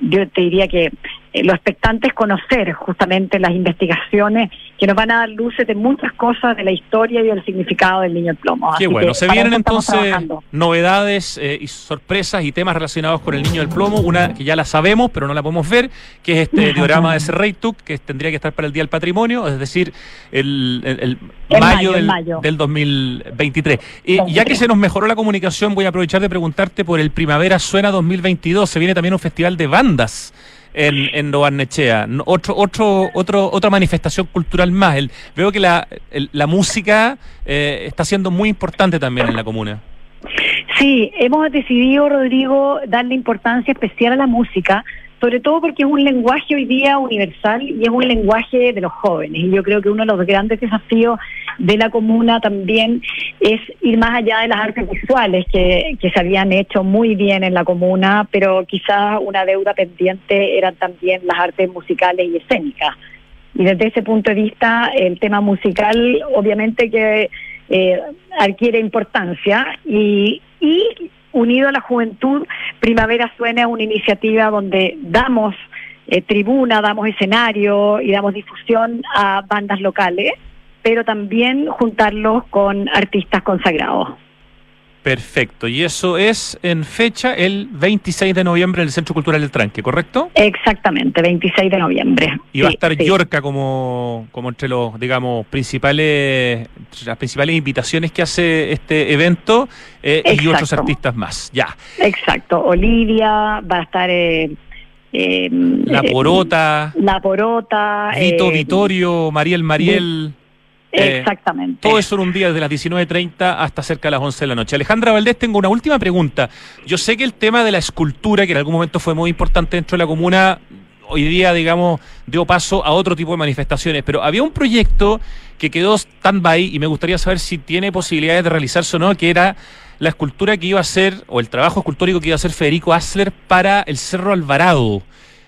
yo te diría que eh, lo expectante es conocer justamente las investigaciones que nos van a dar luces de muchas cosas de la historia y del significado del niño el plomo. Qué bueno, se vienen entonces novedades eh, y sorpresas y temas relacionados con el niño del plomo, una que ya la sabemos pero no la podemos ver, que es este diorama de Serreituk, que tendría que estar para el Día del Patrimonio, es decir, el, mayo, del, del, 2023. Y ya que se nos mejoró la comunicación, voy a aprovechar de preguntarte por el Primavera Suena 2022, se viene también un festival de bandas en, en Barnechea. Otro, otro, otro, otra manifestación cultural más. El, veo que la, la música eh, está siendo muy importante también en la comuna. Sí, hemos decidido, Rodrigo, darle importancia especial a la música, sobre todo porque es un lenguaje hoy día universal y es un lenguaje de los jóvenes. Y yo creo que uno de los grandes desafíos de la comuna también es ir más allá de las artes visuales que, que se habían hecho muy bien en la comuna, pero quizás una deuda pendiente eran también las artes musicales y escénicas. Y desde ese punto de vista, el tema musical obviamente que eh, adquiere importancia y, y unido a la juventud, Primavera Suena una iniciativa donde damos eh, tribuna, damos escenario y damos difusión a bandas locales, pero también juntarlos con artistas consagrados. Perfecto. Y eso es en fecha el 26 de noviembre en el Centro Cultural del Tranque, ¿correcto? Exactamente, 26 de noviembre. Y va a estar Yorca como, como entre los, digamos, principales, las principales invitaciones que hace este evento eh, y otros artistas más. Ya. Exacto. Olivia, va a estar... Eh, eh, la Porota. La Porota. Vito Vitorio, Mariel Mariel. Eh, Exactamente. Todo eso en un día desde las 19.30 hasta cerca de las 11 de la noche. Alejandra Valdés, tengo una última pregunta. Yo sé que el tema de la escultura, que en algún momento fue muy importante dentro de la comuna, hoy día, digamos, dio paso a otro tipo de manifestaciones, pero había un proyecto que quedó stand-by y me gustaría saber si tiene posibilidades de realizarse o no, que era la escultura que iba a hacer, o el trabajo escultórico que iba a hacer Federico Asler para el Cerro Alvarado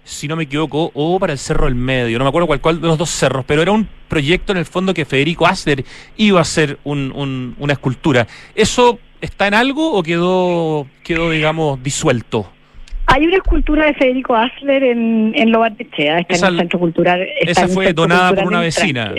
si no me equivoco, o para el Cerro del Medio, no me acuerdo cuál, cuál de los dos cerros, pero era un proyecto en el fondo que Federico Asler iba a hacer un, una escultura. ¿Eso está en algo o quedó, quedó digamos, disuelto? Hay una escultura de Federico Asler en, en Lobarnechea, está en el Centro Cultural. esa fue donada por una vecina.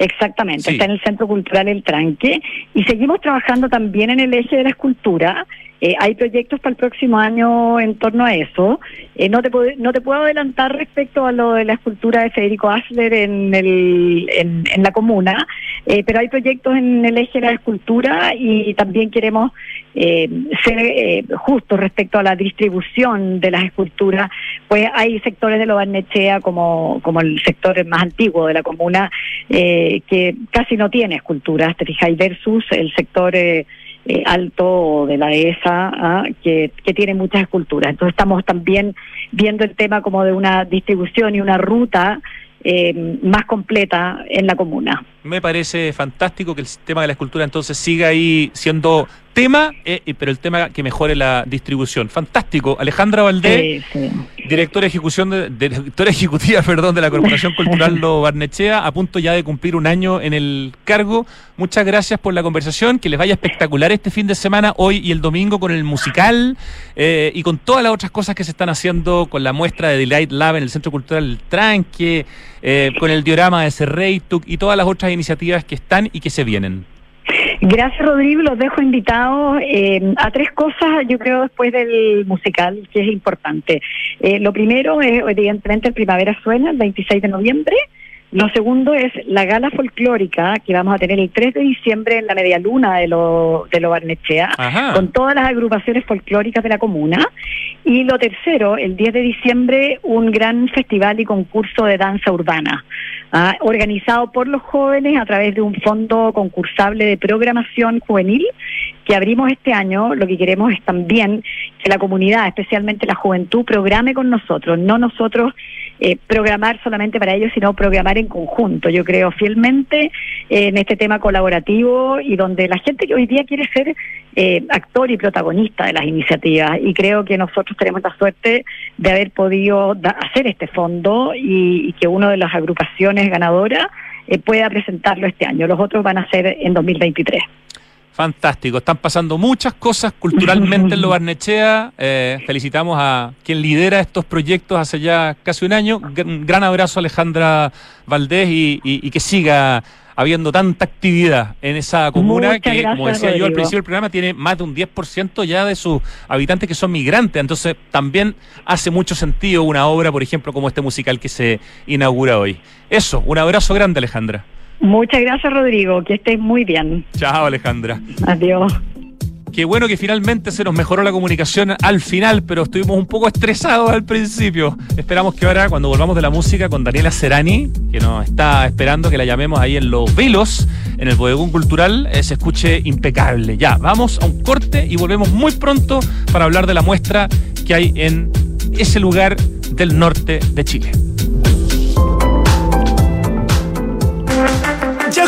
Exactamente, está en el Centro Cultural El Tranque y seguimos trabajando también en el eje de la escultura eh, hay proyectos para el próximo año en torno a eso. Eh, no, te puedo, no te puedo adelantar respecto a lo de la escultura de Federico Asler en, el, en, la comuna, eh, pero hay proyectos en el eje de la escultura y también queremos ser justos respecto a la distribución de las esculturas. Pues hay sectores de lo Barnechea, como, como el sector más antiguo de la comuna, que casi no tiene esculturas, te fijáis, versus el sector eh, alto de la ESA, ¿ah? que, que tiene muchas esculturas. Entonces estamos también viendo el tema como de una distribución y una ruta eh, más completa en la comuna. Me parece fantástico que el tema de la escultura entonces siga ahí siendo tema, eh, pero el tema que mejore la distribución. Fantástico. Alejandra Valdés, directora, ejecución de, directora ejecutiva perdón, de la Corporación Cultural Lo Barnechea, a punto ya de cumplir un año en el cargo. Muchas gracias por la conversación, que les vaya espectacular este fin de semana, hoy y el domingo, con el musical eh, y con todas las otras cosas que se están haciendo con la muestra de Delight Lab en el Centro Cultural El Tranque, eh, con el diorama de Serreituk y todas las otras iniciativas que están y que se vienen. Gracias, Rodrigo. Los dejo invitados eh, a tres cosas, yo creo, después del musical, que es importante. Eh, lo primero es, evidentemente, el Primavera Suena, el 26 de noviembre. Lo segundo es la gala folclórica que vamos a tener el 3 de diciembre en la media luna de lo, de lo Barnechea, con todas las agrupaciones folclóricas de la comuna. Y lo tercero, el 10 de diciembre, un gran festival y concurso de danza urbana, ¿ah? organizado por los jóvenes a través de un fondo concursable de programación juvenil que abrimos este año. Lo que queremos es también que la comunidad, especialmente la juventud, programe con nosotros, no nosotros eh, programar solamente para ellos, sino programar en conjunto. Yo creo fielmente en este tema colaborativo y donde la gente que hoy día quiere ser eh, actor y protagonista de las iniciativas. Y creo que nosotros tenemos la suerte de haber podido hacer este fondo y, que una de las agrupaciones ganadoras eh, pueda presentarlo este año. Los otros van a ser en 2023. Fantástico, están pasando muchas cosas culturalmente en Lo Barnechea. Eh, felicitamos a quien lidera estos proyectos hace ya casi un año. Un gran abrazo Alejandra Valdés y, que siga habiendo tanta actividad en esa comuna que, como decía yo al principio del programa, tiene más de un 10% ya de sus habitantes que son migrantes. Entonces también hace mucho sentido una obra, por ejemplo, como este musical que se inaugura hoy. Eso, un abrazo grande Alejandra. Muchas gracias, Rodrigo. Que estés muy bien. Chao, Alejandra. Adiós. Qué bueno que finalmente se nos mejoró la comunicación al final, pero estuvimos un poco estresados al principio. Esperamos que ahora, cuando volvamos de la música con Daniela Serani, que nos está esperando que la llamemos ahí en Los Velos, en el bodegón cultural se escuche impecable. Ya, vamos a un corte y volvemos muy pronto para hablar de la muestra que hay en ese lugar del norte de Chile.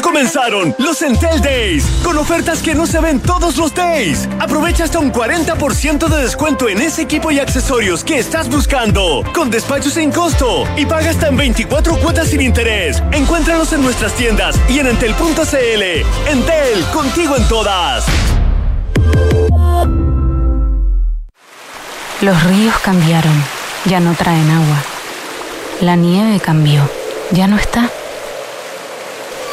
Comenzaron los Entel Days, con ofertas que no se ven todos los days. Aprovecha hasta un 40% de descuento en ese equipo y accesorios que estás buscando, con despacho sin costo y paga hasta en 24 cuotas sin interés. Encuéntranos en nuestras tiendas y en entel.cl. Entel, contigo en todas. Los ríos cambiaron, ya no traen agua. La nieve cambió, ya no está.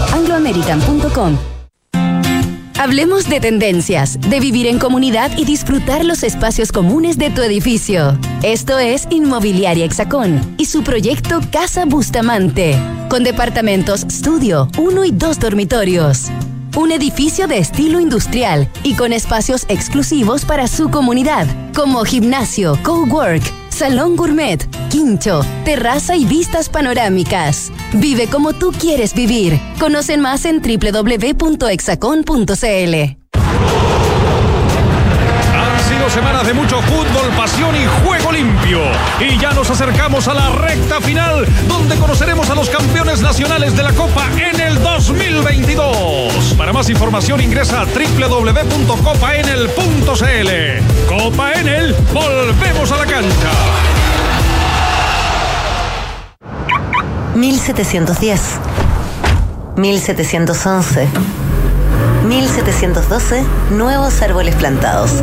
angloamerican.com. Hablemos de tendencias, de vivir en comunidad y disfrutar los espacios comunes de tu edificio. Esto es Inmobiliaria Hexacón y su proyecto Casa Bustamante, con departamentos estudio, uno y dos dormitorios. Un edificio de estilo industrial y con espacios exclusivos para su comunidad, como gimnasio, cowork, salón gourmet, quincho, terraza y vistas panorámicas. Vive como tú quieres vivir. Conocen más en www.exacon.cl semanas de mucho fútbol, pasión y juego limpio. Y ya nos acercamos a la recta final, donde conoceremos a los campeones nacionales de la Copa en el 2022. Para más información ingresa a www.copaenel.cl. Copa Enel, volvemos a la cancha. 1710 1711 1712 Nuevos árboles plantados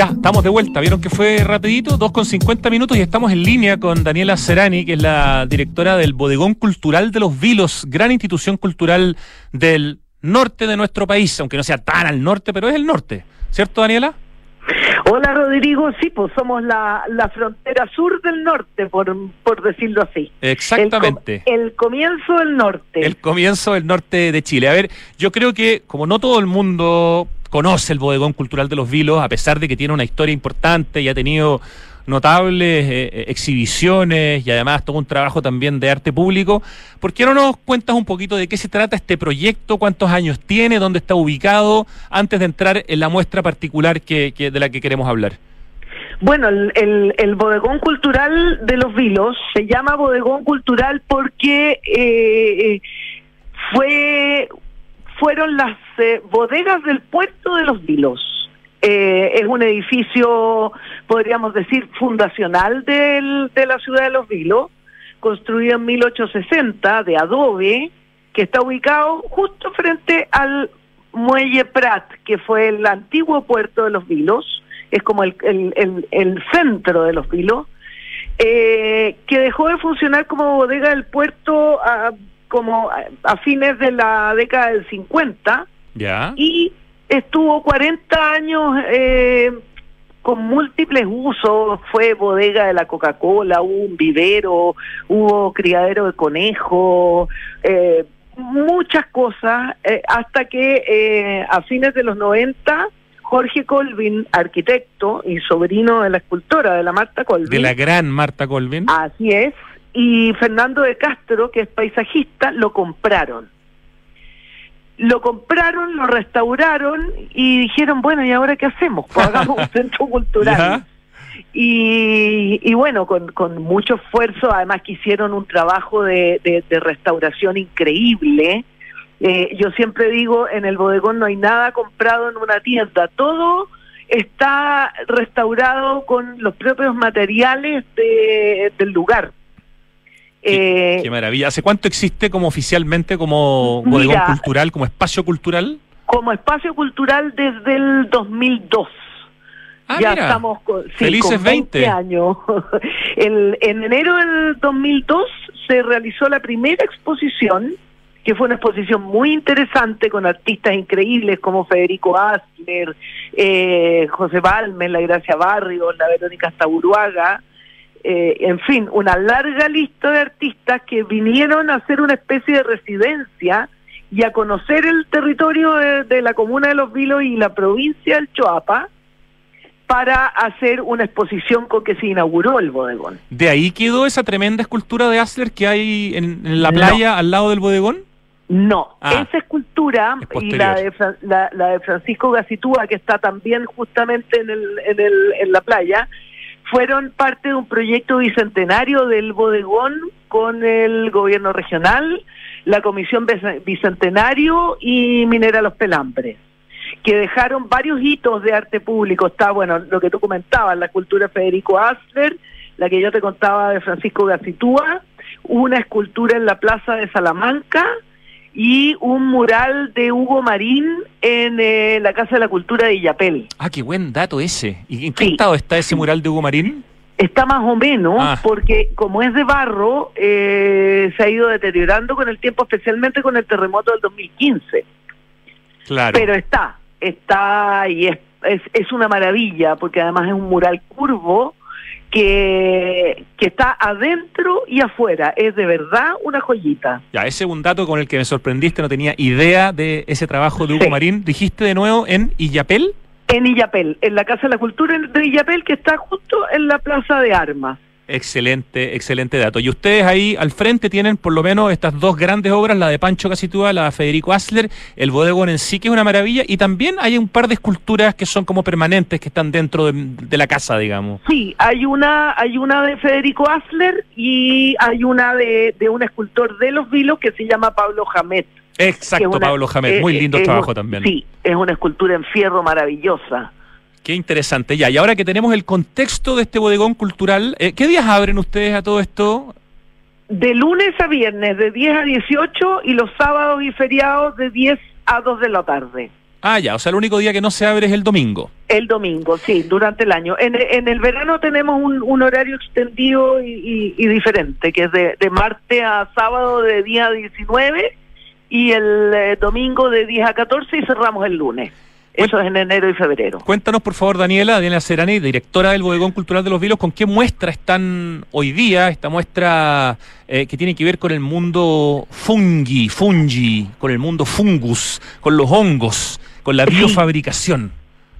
Ya, estamos de vuelta. Vieron que fue rapidito, 2 con 50 minutos y estamos en línea con Daniela Serani, que es la directora del Bodegón Cultural de los Vilos, gran institución cultural del norte de nuestro país, aunque no sea tan al norte, pero es el norte. ¿Cierto, Daniela? Hola Rodrigo, sí, pues somos la, la frontera sur del norte, por, por decirlo así. Exactamente. El, el, comienzo del norte. El comienzo del norte de Chile. A ver, yo creo que como no todo el mundo conoce el bodegón cultural de los Vilos, a pesar de que tiene una historia importante y ha tenido notables eh, eh, exhibiciones y además todo un trabajo también de arte público. ¿Por qué no nos cuentas un poquito de qué se trata este proyecto, cuántos años tiene, dónde está ubicado, antes de entrar en la muestra particular que, de la que queremos hablar? Bueno, el, el, bodegón cultural de los Vilos se llama bodegón cultural porque eh, fue fueron las eh, bodegas del puerto de los Vilos. Eh, es un edificio, podríamos decir, fundacional del, de la ciudad de Los Vilos, construido en 1860 de adobe, que está ubicado justo frente al muelle Prat, que fue el antiguo puerto de Los Vilos, es como el, el, el, centro de Los Vilos, eh, que dejó de funcionar como bodega del puerto a como a fines de la década del 50 ya. y estuvo 40 años eh, con múltiples usos, fue bodega de la Coca-Cola, hubo un vivero, hubo criadero de conejo, eh, muchas cosas, eh, hasta que a fines de los 90 Jorge Colvin, arquitecto y sobrino de la escultora de la Marta Colvin. De la gran Marta Colvin. Así es, y Fernando de Castro, que es paisajista, lo compraron. lo compraron, lo restauraron y dijeron, bueno, ¿y ahora qué hacemos? Pues hagamos un centro cultural. Y, y bueno, con, con mucho esfuerzo, además que hicieron un trabajo de, de- de restauración increíble. Eh, yo siempre digo, en el bodegón no hay nada comprado en una tienda, todo está restaurado con los propios materiales de- del lugar. Eh, Qué maravilla. ¿Hace cuánto existe como oficialmente como bodegón Mira. cultural, como espacio cultural? como espacio cultural desde el 2002. Ah, ya mira. estamos con, sí, Felices con 20, 20. años. El- en enero del 2002 se realizó la primera exposición, que fue una exposición muy interesante con artistas increíbles como Federico Asler, eh, José Balmes, la Gracia Barrios, la Verónica Staburuaga, eh, en fin, una larga lista de artistas que vinieron a hacer una especie de residencia y a conocer el territorio de, de la comuna de Los Vilos y la provincia del Choapa para hacer una exposición con que se inauguró el bodegón. ¿De ahí quedó esa tremenda escultura de Asler que hay en, en la No. playa al lado del bodegón? No, Ah, esa escultura es y la de, la, la de Francisco Gacitúa, que está también justamente en, el, en, el, en la playa, fueron parte de un proyecto bicentenario del bodegón con el gobierno regional, la Comisión Bice- Bicentenario y Minera Los Pelambres que dejaron varios hitos de arte público. Está, bueno, lo que tú comentabas, la cultura de Federico Asler, la que yo te contaba de Francisco Gacitúa, una escultura en la Plaza de Salamanca y un mural de Hugo Marín en eh, la Casa de la Cultura de Illapel. Ah, qué buen dato ese. ¿Y en qué Sí. estado está ese mural de Hugo Marín? Está más o menos, Ah. porque como es de barro, eh, se ha ido deteriorando con el tiempo, especialmente con el terremoto del 2015. Claro. Pero está, está y es, es, es una maravilla, porque además es un mural curvo que, que está adentro y afuera. Es de verdad una joyita. Ya, ese es un dato con el que me sorprendiste, no tenía idea de ese trabajo de Hugo Sí. Marín. Dijiste de nuevo en Illapel. En Illapel, en la Casa de la Cultura de Illapel, que está justo en la Plaza de Armas. Excelente, excelente dato. Y ustedes ahí al frente tienen por lo menos estas dos grandes obras, la de Pancho Casitúa, la de Federico Asler, el bodegón en sí, que es una maravilla, y también hay un par de esculturas que son como permanentes, que están dentro de, de la casa, digamos. Sí, hay una, hay una de Federico Asler y hay una de, de un escultor de Los Vilos que se llama Pablo Jamet. Exacto, una- Pablo Jamet. Muy eh, lindo es trabajo un- también. Sí, es una escultura en fierro maravillosa. Qué interesante. Ya, y ahora que tenemos el contexto de este bodegón cultural, eh, ¿qué días abren ustedes a todo esto? De lunes a viernes, de 10 a 18 y los sábados y feriados de 10 a 2 de la tarde. Ah, ya, o sea, el único día que no se abre es el domingo. El domingo, sí, durante el año. En, en el verano tenemos un, un horario extendido y, y- y diferente, que es de, de martes a sábado de 10 a 19 y el eh, domingo de 10 a 14 y cerramos el lunes. Eso es en enero y febrero. Cuéntanos, por favor, Daniela, Daniela Serani, directora del Bodegón Cultural de los Vilos, ¿con qué muestra están hoy día? Esta muestra eh, que tiene que ver con el mundo fungi, fungi, con el mundo fungus, con los hongos, con la biofabricación.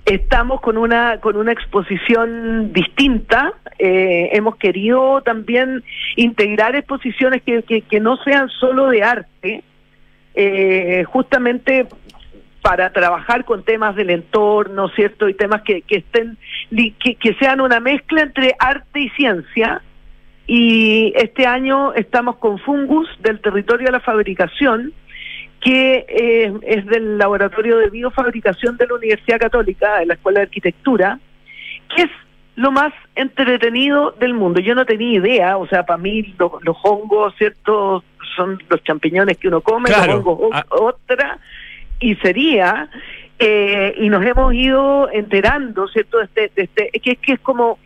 Estamos con una con una exposición distinta. eh, hemos querido también integrar exposiciones que, que, que no sean solo de arte, eh, justamente para trabajar con temas del entorno, ¿cierto? Y temas que, que estén que, que sean una mezcla entre arte y ciencia. Y este año estamos con Fungus del territorio de la fabricación, que eh, es del Laboratorio de Biofabricación de la Universidad Católica, de la Escuela de Arquitectura, que es lo más entretenido del mundo. Yo no tenía idea, o sea, para mí lo- los hongos, ¿cierto? Son los champiñones que uno come, Claro. los hongos Ah. otra, y sería, eh, y nos hemos ido enterando, ¿cierto? Este, de este, que, que es como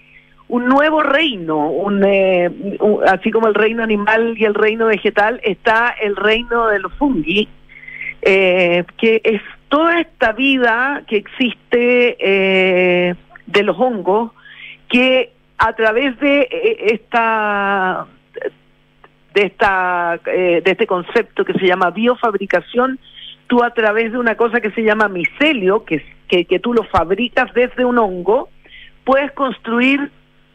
un nuevo reino, un, eh, un- así como el reino animal y el reino vegetal, está el reino de los fungi, eh, que es toda esta vida que existe eh, de los hongos, que a través de eh, esta de esta de este concepto que se llama biofabricación, tú a través de una cosa que se llama micelio, que, que, que tú lo fabricas desde un hongo, puedes construir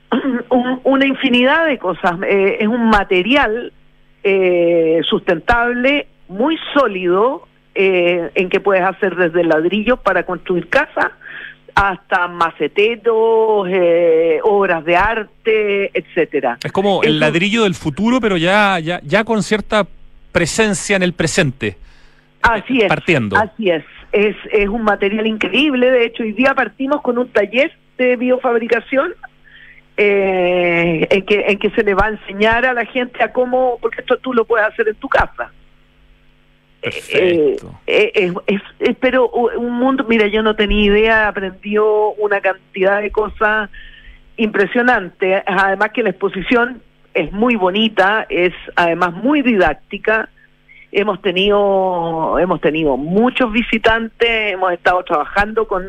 un- una infinidad de cosas. Eh, es un material eh, sustentable, muy sólido, eh, en que puedes hacer desde ladrillos para construir casa hasta maceteros, eh, obras de arte, etcétera. Es como el ladrillo del futuro, pero ya, ya, ya con cierta presencia en el presente. Así es. Partiendo. Así es. Es, es un material increíble. De hecho, hoy día partimos con un taller de biofabricación eh, en, que, en que se le va a enseñar a la gente a cómo, porque esto tú lo puedes hacer en tu casa. Perfecto. Eh, eh, es, es- es- pero un mundo, mira, yo no tenía idea, aprendió una cantidad de cosas impresionantes. Además que la exposición es muy bonita, es además muy didáctica. Hemos tenido, hemos tenido muchos visitantes, hemos estado trabajando con,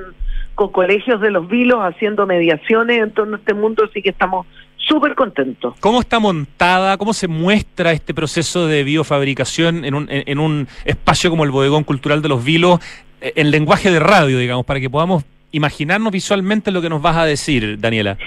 con colegios de los vilos, haciendo mediaciones en torno a este mundo, así que estamos súper contentos. ¿Cómo está montada, cómo se muestra este proceso de biofabricación en un, en, un espacio como el Bodegón Cultural de los Vilos, eh, en lenguaje de radio, digamos, para que podamos imaginarnos visualmente lo que nos vas a decir, Daniela?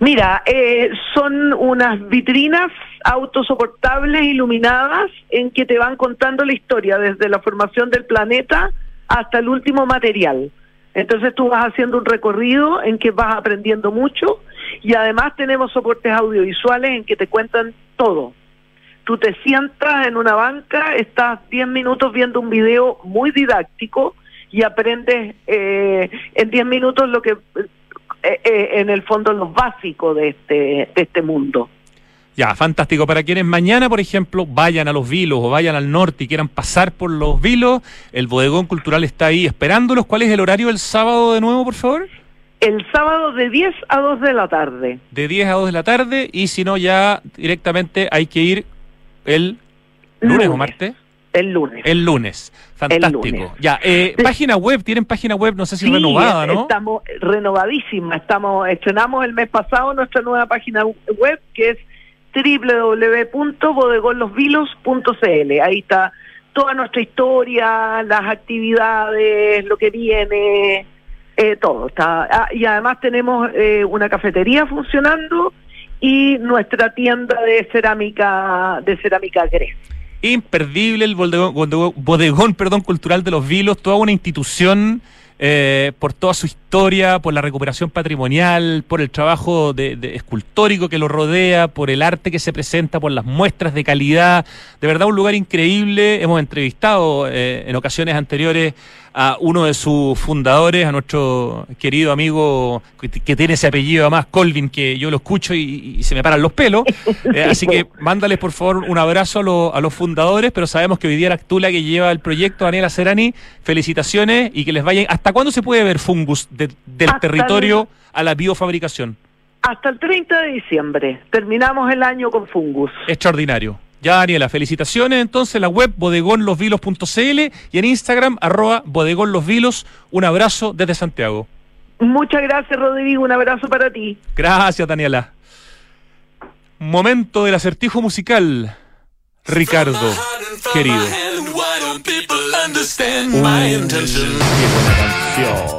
Mira, eh, son unas vitrinas autosoportables iluminadas en que te van contando la historia desde la formación del planeta hasta el último material. Entonces tú vas haciendo un recorrido en que vas aprendiendo mucho y además tenemos soportes audiovisuales en que te cuentan todo. Tú te sientas en una banca, estás 10 minutos viendo un video muy didáctico y aprendes eh, en 10 minutos lo que eh, eh, en el fondo los básicos de este, de este mundo. Ya, fantástico. Para quienes mañana, por ejemplo, vayan a los Vilos o vayan al norte y quieran pasar por los Vilos, el Bodegón Cultural está ahí esperándolos. ¿Cuál es el horario del sábado de nuevo, por favor? El sábado de 10 a 2 de la tarde. De 10 a 2 de la tarde y si no, ya directamente hay que ir el lunes, o martes. El lunes. El lunes. Fantástico. lunes. Ya, eh, página web, tienen página web, no sé si Sí, renovada, ¿no? Estamos renovadísima. Estamos, estrenamos el mes pasado nuestra nueva página web que es www.bodegonlosvilos.cl. Ahí está toda nuestra historia, las actividades, lo que viene, eh, todo. Está. Ah, y además tenemos eh, una cafetería funcionando y nuestra tienda de cerámica de cerámica Gres. Imperdible el bodegón, bodegón- perdón, cultural de los Vilos, toda una institución eh, por toda su historia, por la recuperación patrimonial, por el trabajo de, de escultórico que lo rodea, por el arte que se presenta, por las muestras de calidad. De verdad, un lugar increíble. Hemos entrevistado eh, en ocasiones anteriores a uno de sus fundadores, a nuestro querido amigo que, que tiene ese apellido además, Colvin, que yo lo escucho y, y se me paran los pelos. Eh, así que mándales por favor un abrazo a, lo- a los fundadores, pero sabemos que hoy día eres tú la que lleva el proyecto, Daniela Serani. Felicitaciones y que les vayan. ¿Hasta cuándo se puede ver Fungus de- del Hasta territorio a la biofabricación? Hasta el 30 de diciembre. Terminamos el año con Fungus. Extraordinario. Ya, Daniela, felicitaciones. Entonces, la web bodegonlosvilos.cl y en Instagram, arroba bodegonlosvilos. Un abrazo desde Santiago. Muchas gracias, Rodrigo. Un abrazo para ti. Gracias, Daniela. Momento del acertijo musical. Ricardo, querido. Uy, qué buena canción.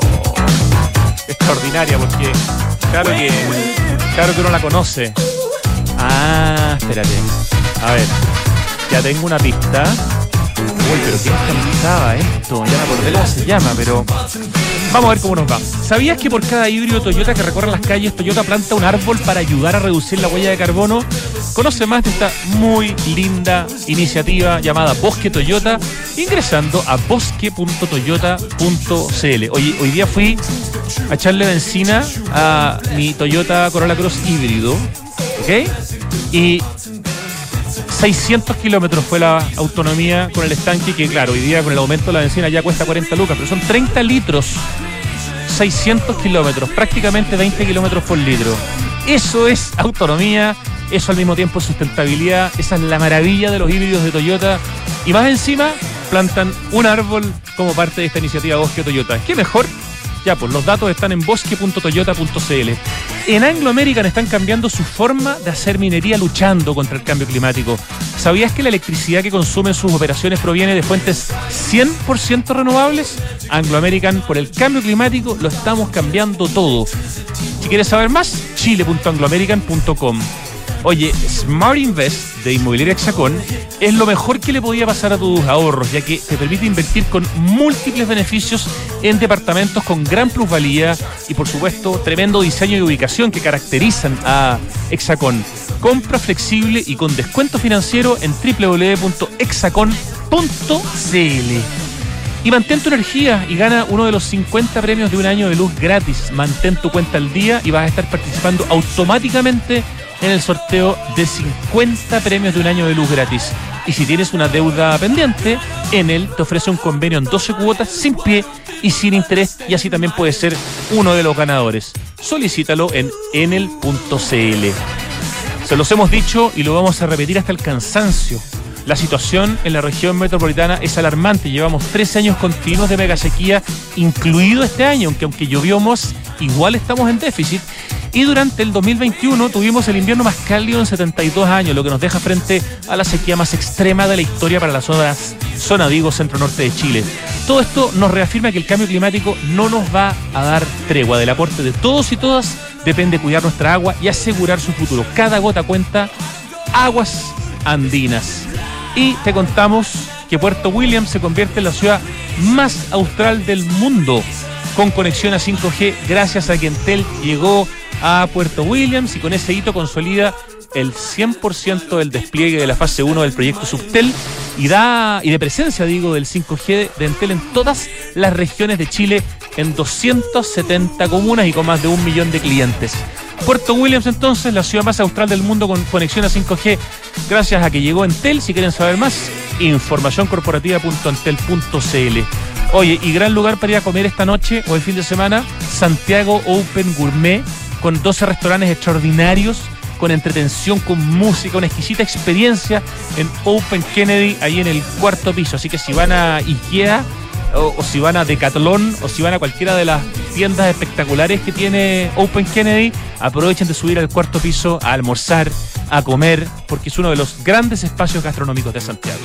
Extraordinaria porque claro que claro que uno la conoce. Ah, espérate. A ver, ya tengo una pista. Uy, pero qué cantaba esto. Ya me acordé cómo se llama, pero Vamos a ver cómo nos va. ¿Sabías que por cada híbrido Toyota que recorre las calles, Toyota planta un árbol para ayudar a reducir la huella de carbono? Conoce más de esta muy linda iniciativa llamada Bosque Toyota ingresando a bosque.toyota.cl. Hoy, hoy día fui a echarle benzina a mi Toyota Corolla Cross híbrido, ¿ok? Y 600 kilómetros fue la autonomía con el estanque, que claro, hoy día con el aumento de la benzina ya cuesta 40 lucas, pero son 30 litros, 600 kilómetros, prácticamente 20 kilómetros por litro. Eso es autonomía, eso al mismo tiempo es sustentabilidad, esa es la maravilla de los híbridos de Toyota. Y más encima, plantan un árbol como parte de esta iniciativa Bosque Toyota. ¿Qué mejor? Ya, pues los datos están en bosque.toyota.cl. En Anglo American están cambiando su forma de hacer minería luchando contra el cambio climático. ¿Sabías que la electricidad que consumen sus operaciones proviene de fuentes 100% renovables? Anglo American, por el cambio climático, lo estamos cambiando todo. Si quieres saber más, chile.angloamerican.com. Oye, Smart Invest de Inmobiliaria Hexacón es lo mejor que le podía pasar a tus ahorros, ya que te permite invertir con múltiples beneficios en departamentos con gran plusvalía y, por supuesto, tremendo diseño y ubicación que caracterizan a Hexacón. Compra flexible y con descuento financiero en www.hexacon.cl. Y mantén tu energía y gana uno de los 50 premios de un año de luz gratis. Mantén tu cuenta al día y vas a estar participando automáticamente en el sorteo de 50 premios de un año de luz gratis. Y si tienes una deuda pendiente, Enel te ofrece un convenio en 12 cuotas sin pie y sin interés y así también puedes ser uno de los ganadores. Solicítalo en enel.cl. Se los hemos dicho y lo vamos a repetir hasta el cansancio. La situación en la región metropolitana es alarmante. Llevamos tres años continuos de mega sequía, incluido este año, aunque aunque llovió más, igual estamos en déficit. Y durante el 2021 tuvimos el invierno más cálido en 72 años, lo que nos deja frente a la sequía más extrema de la historia para la zona, zona digo, centro-norte de Chile. Todo esto nos reafirma que el cambio climático no nos va a dar tregua. Del aporte de todos y todas depende cuidar nuestra agua y asegurar su futuro. Cada gota cuenta. Aguas andinas. Y te contamos que Puerto Williams se convierte en la ciudad más austral del mundo con conexión a 5G gracias a que Entel llegó a Puerto Williams y con ese hito consolida el 100% del despliegue de la fase 1 del proyecto Subtel y da y de presencia digo del 5G de Entel en todas las regiones de Chile en 270 comunas y con más de un millón de clientes. Puerto Williams entonces, la ciudad más austral del mundo con conexión a 5G, gracias a que llegó Entel. Si quieren saber más, informacioncorporativa.entel.cl. Oye, y gran lugar para ir a comer esta noche o el fin de semana, Santiago Open Gourmet, con 12 restaurantes extraordinarios, con entretención, con música, una exquisita experiencia en Open Kennedy, ahí en el cuarto piso. Así que si van a IKEA, o, o, si van a Decathlon o si van a cualquiera de las tiendas espectaculares que tiene Open Kennedy, aprovechen de subir al cuarto piso a almorzar, a comer, porque es uno de los grandes espacios gastronómicos de Santiago.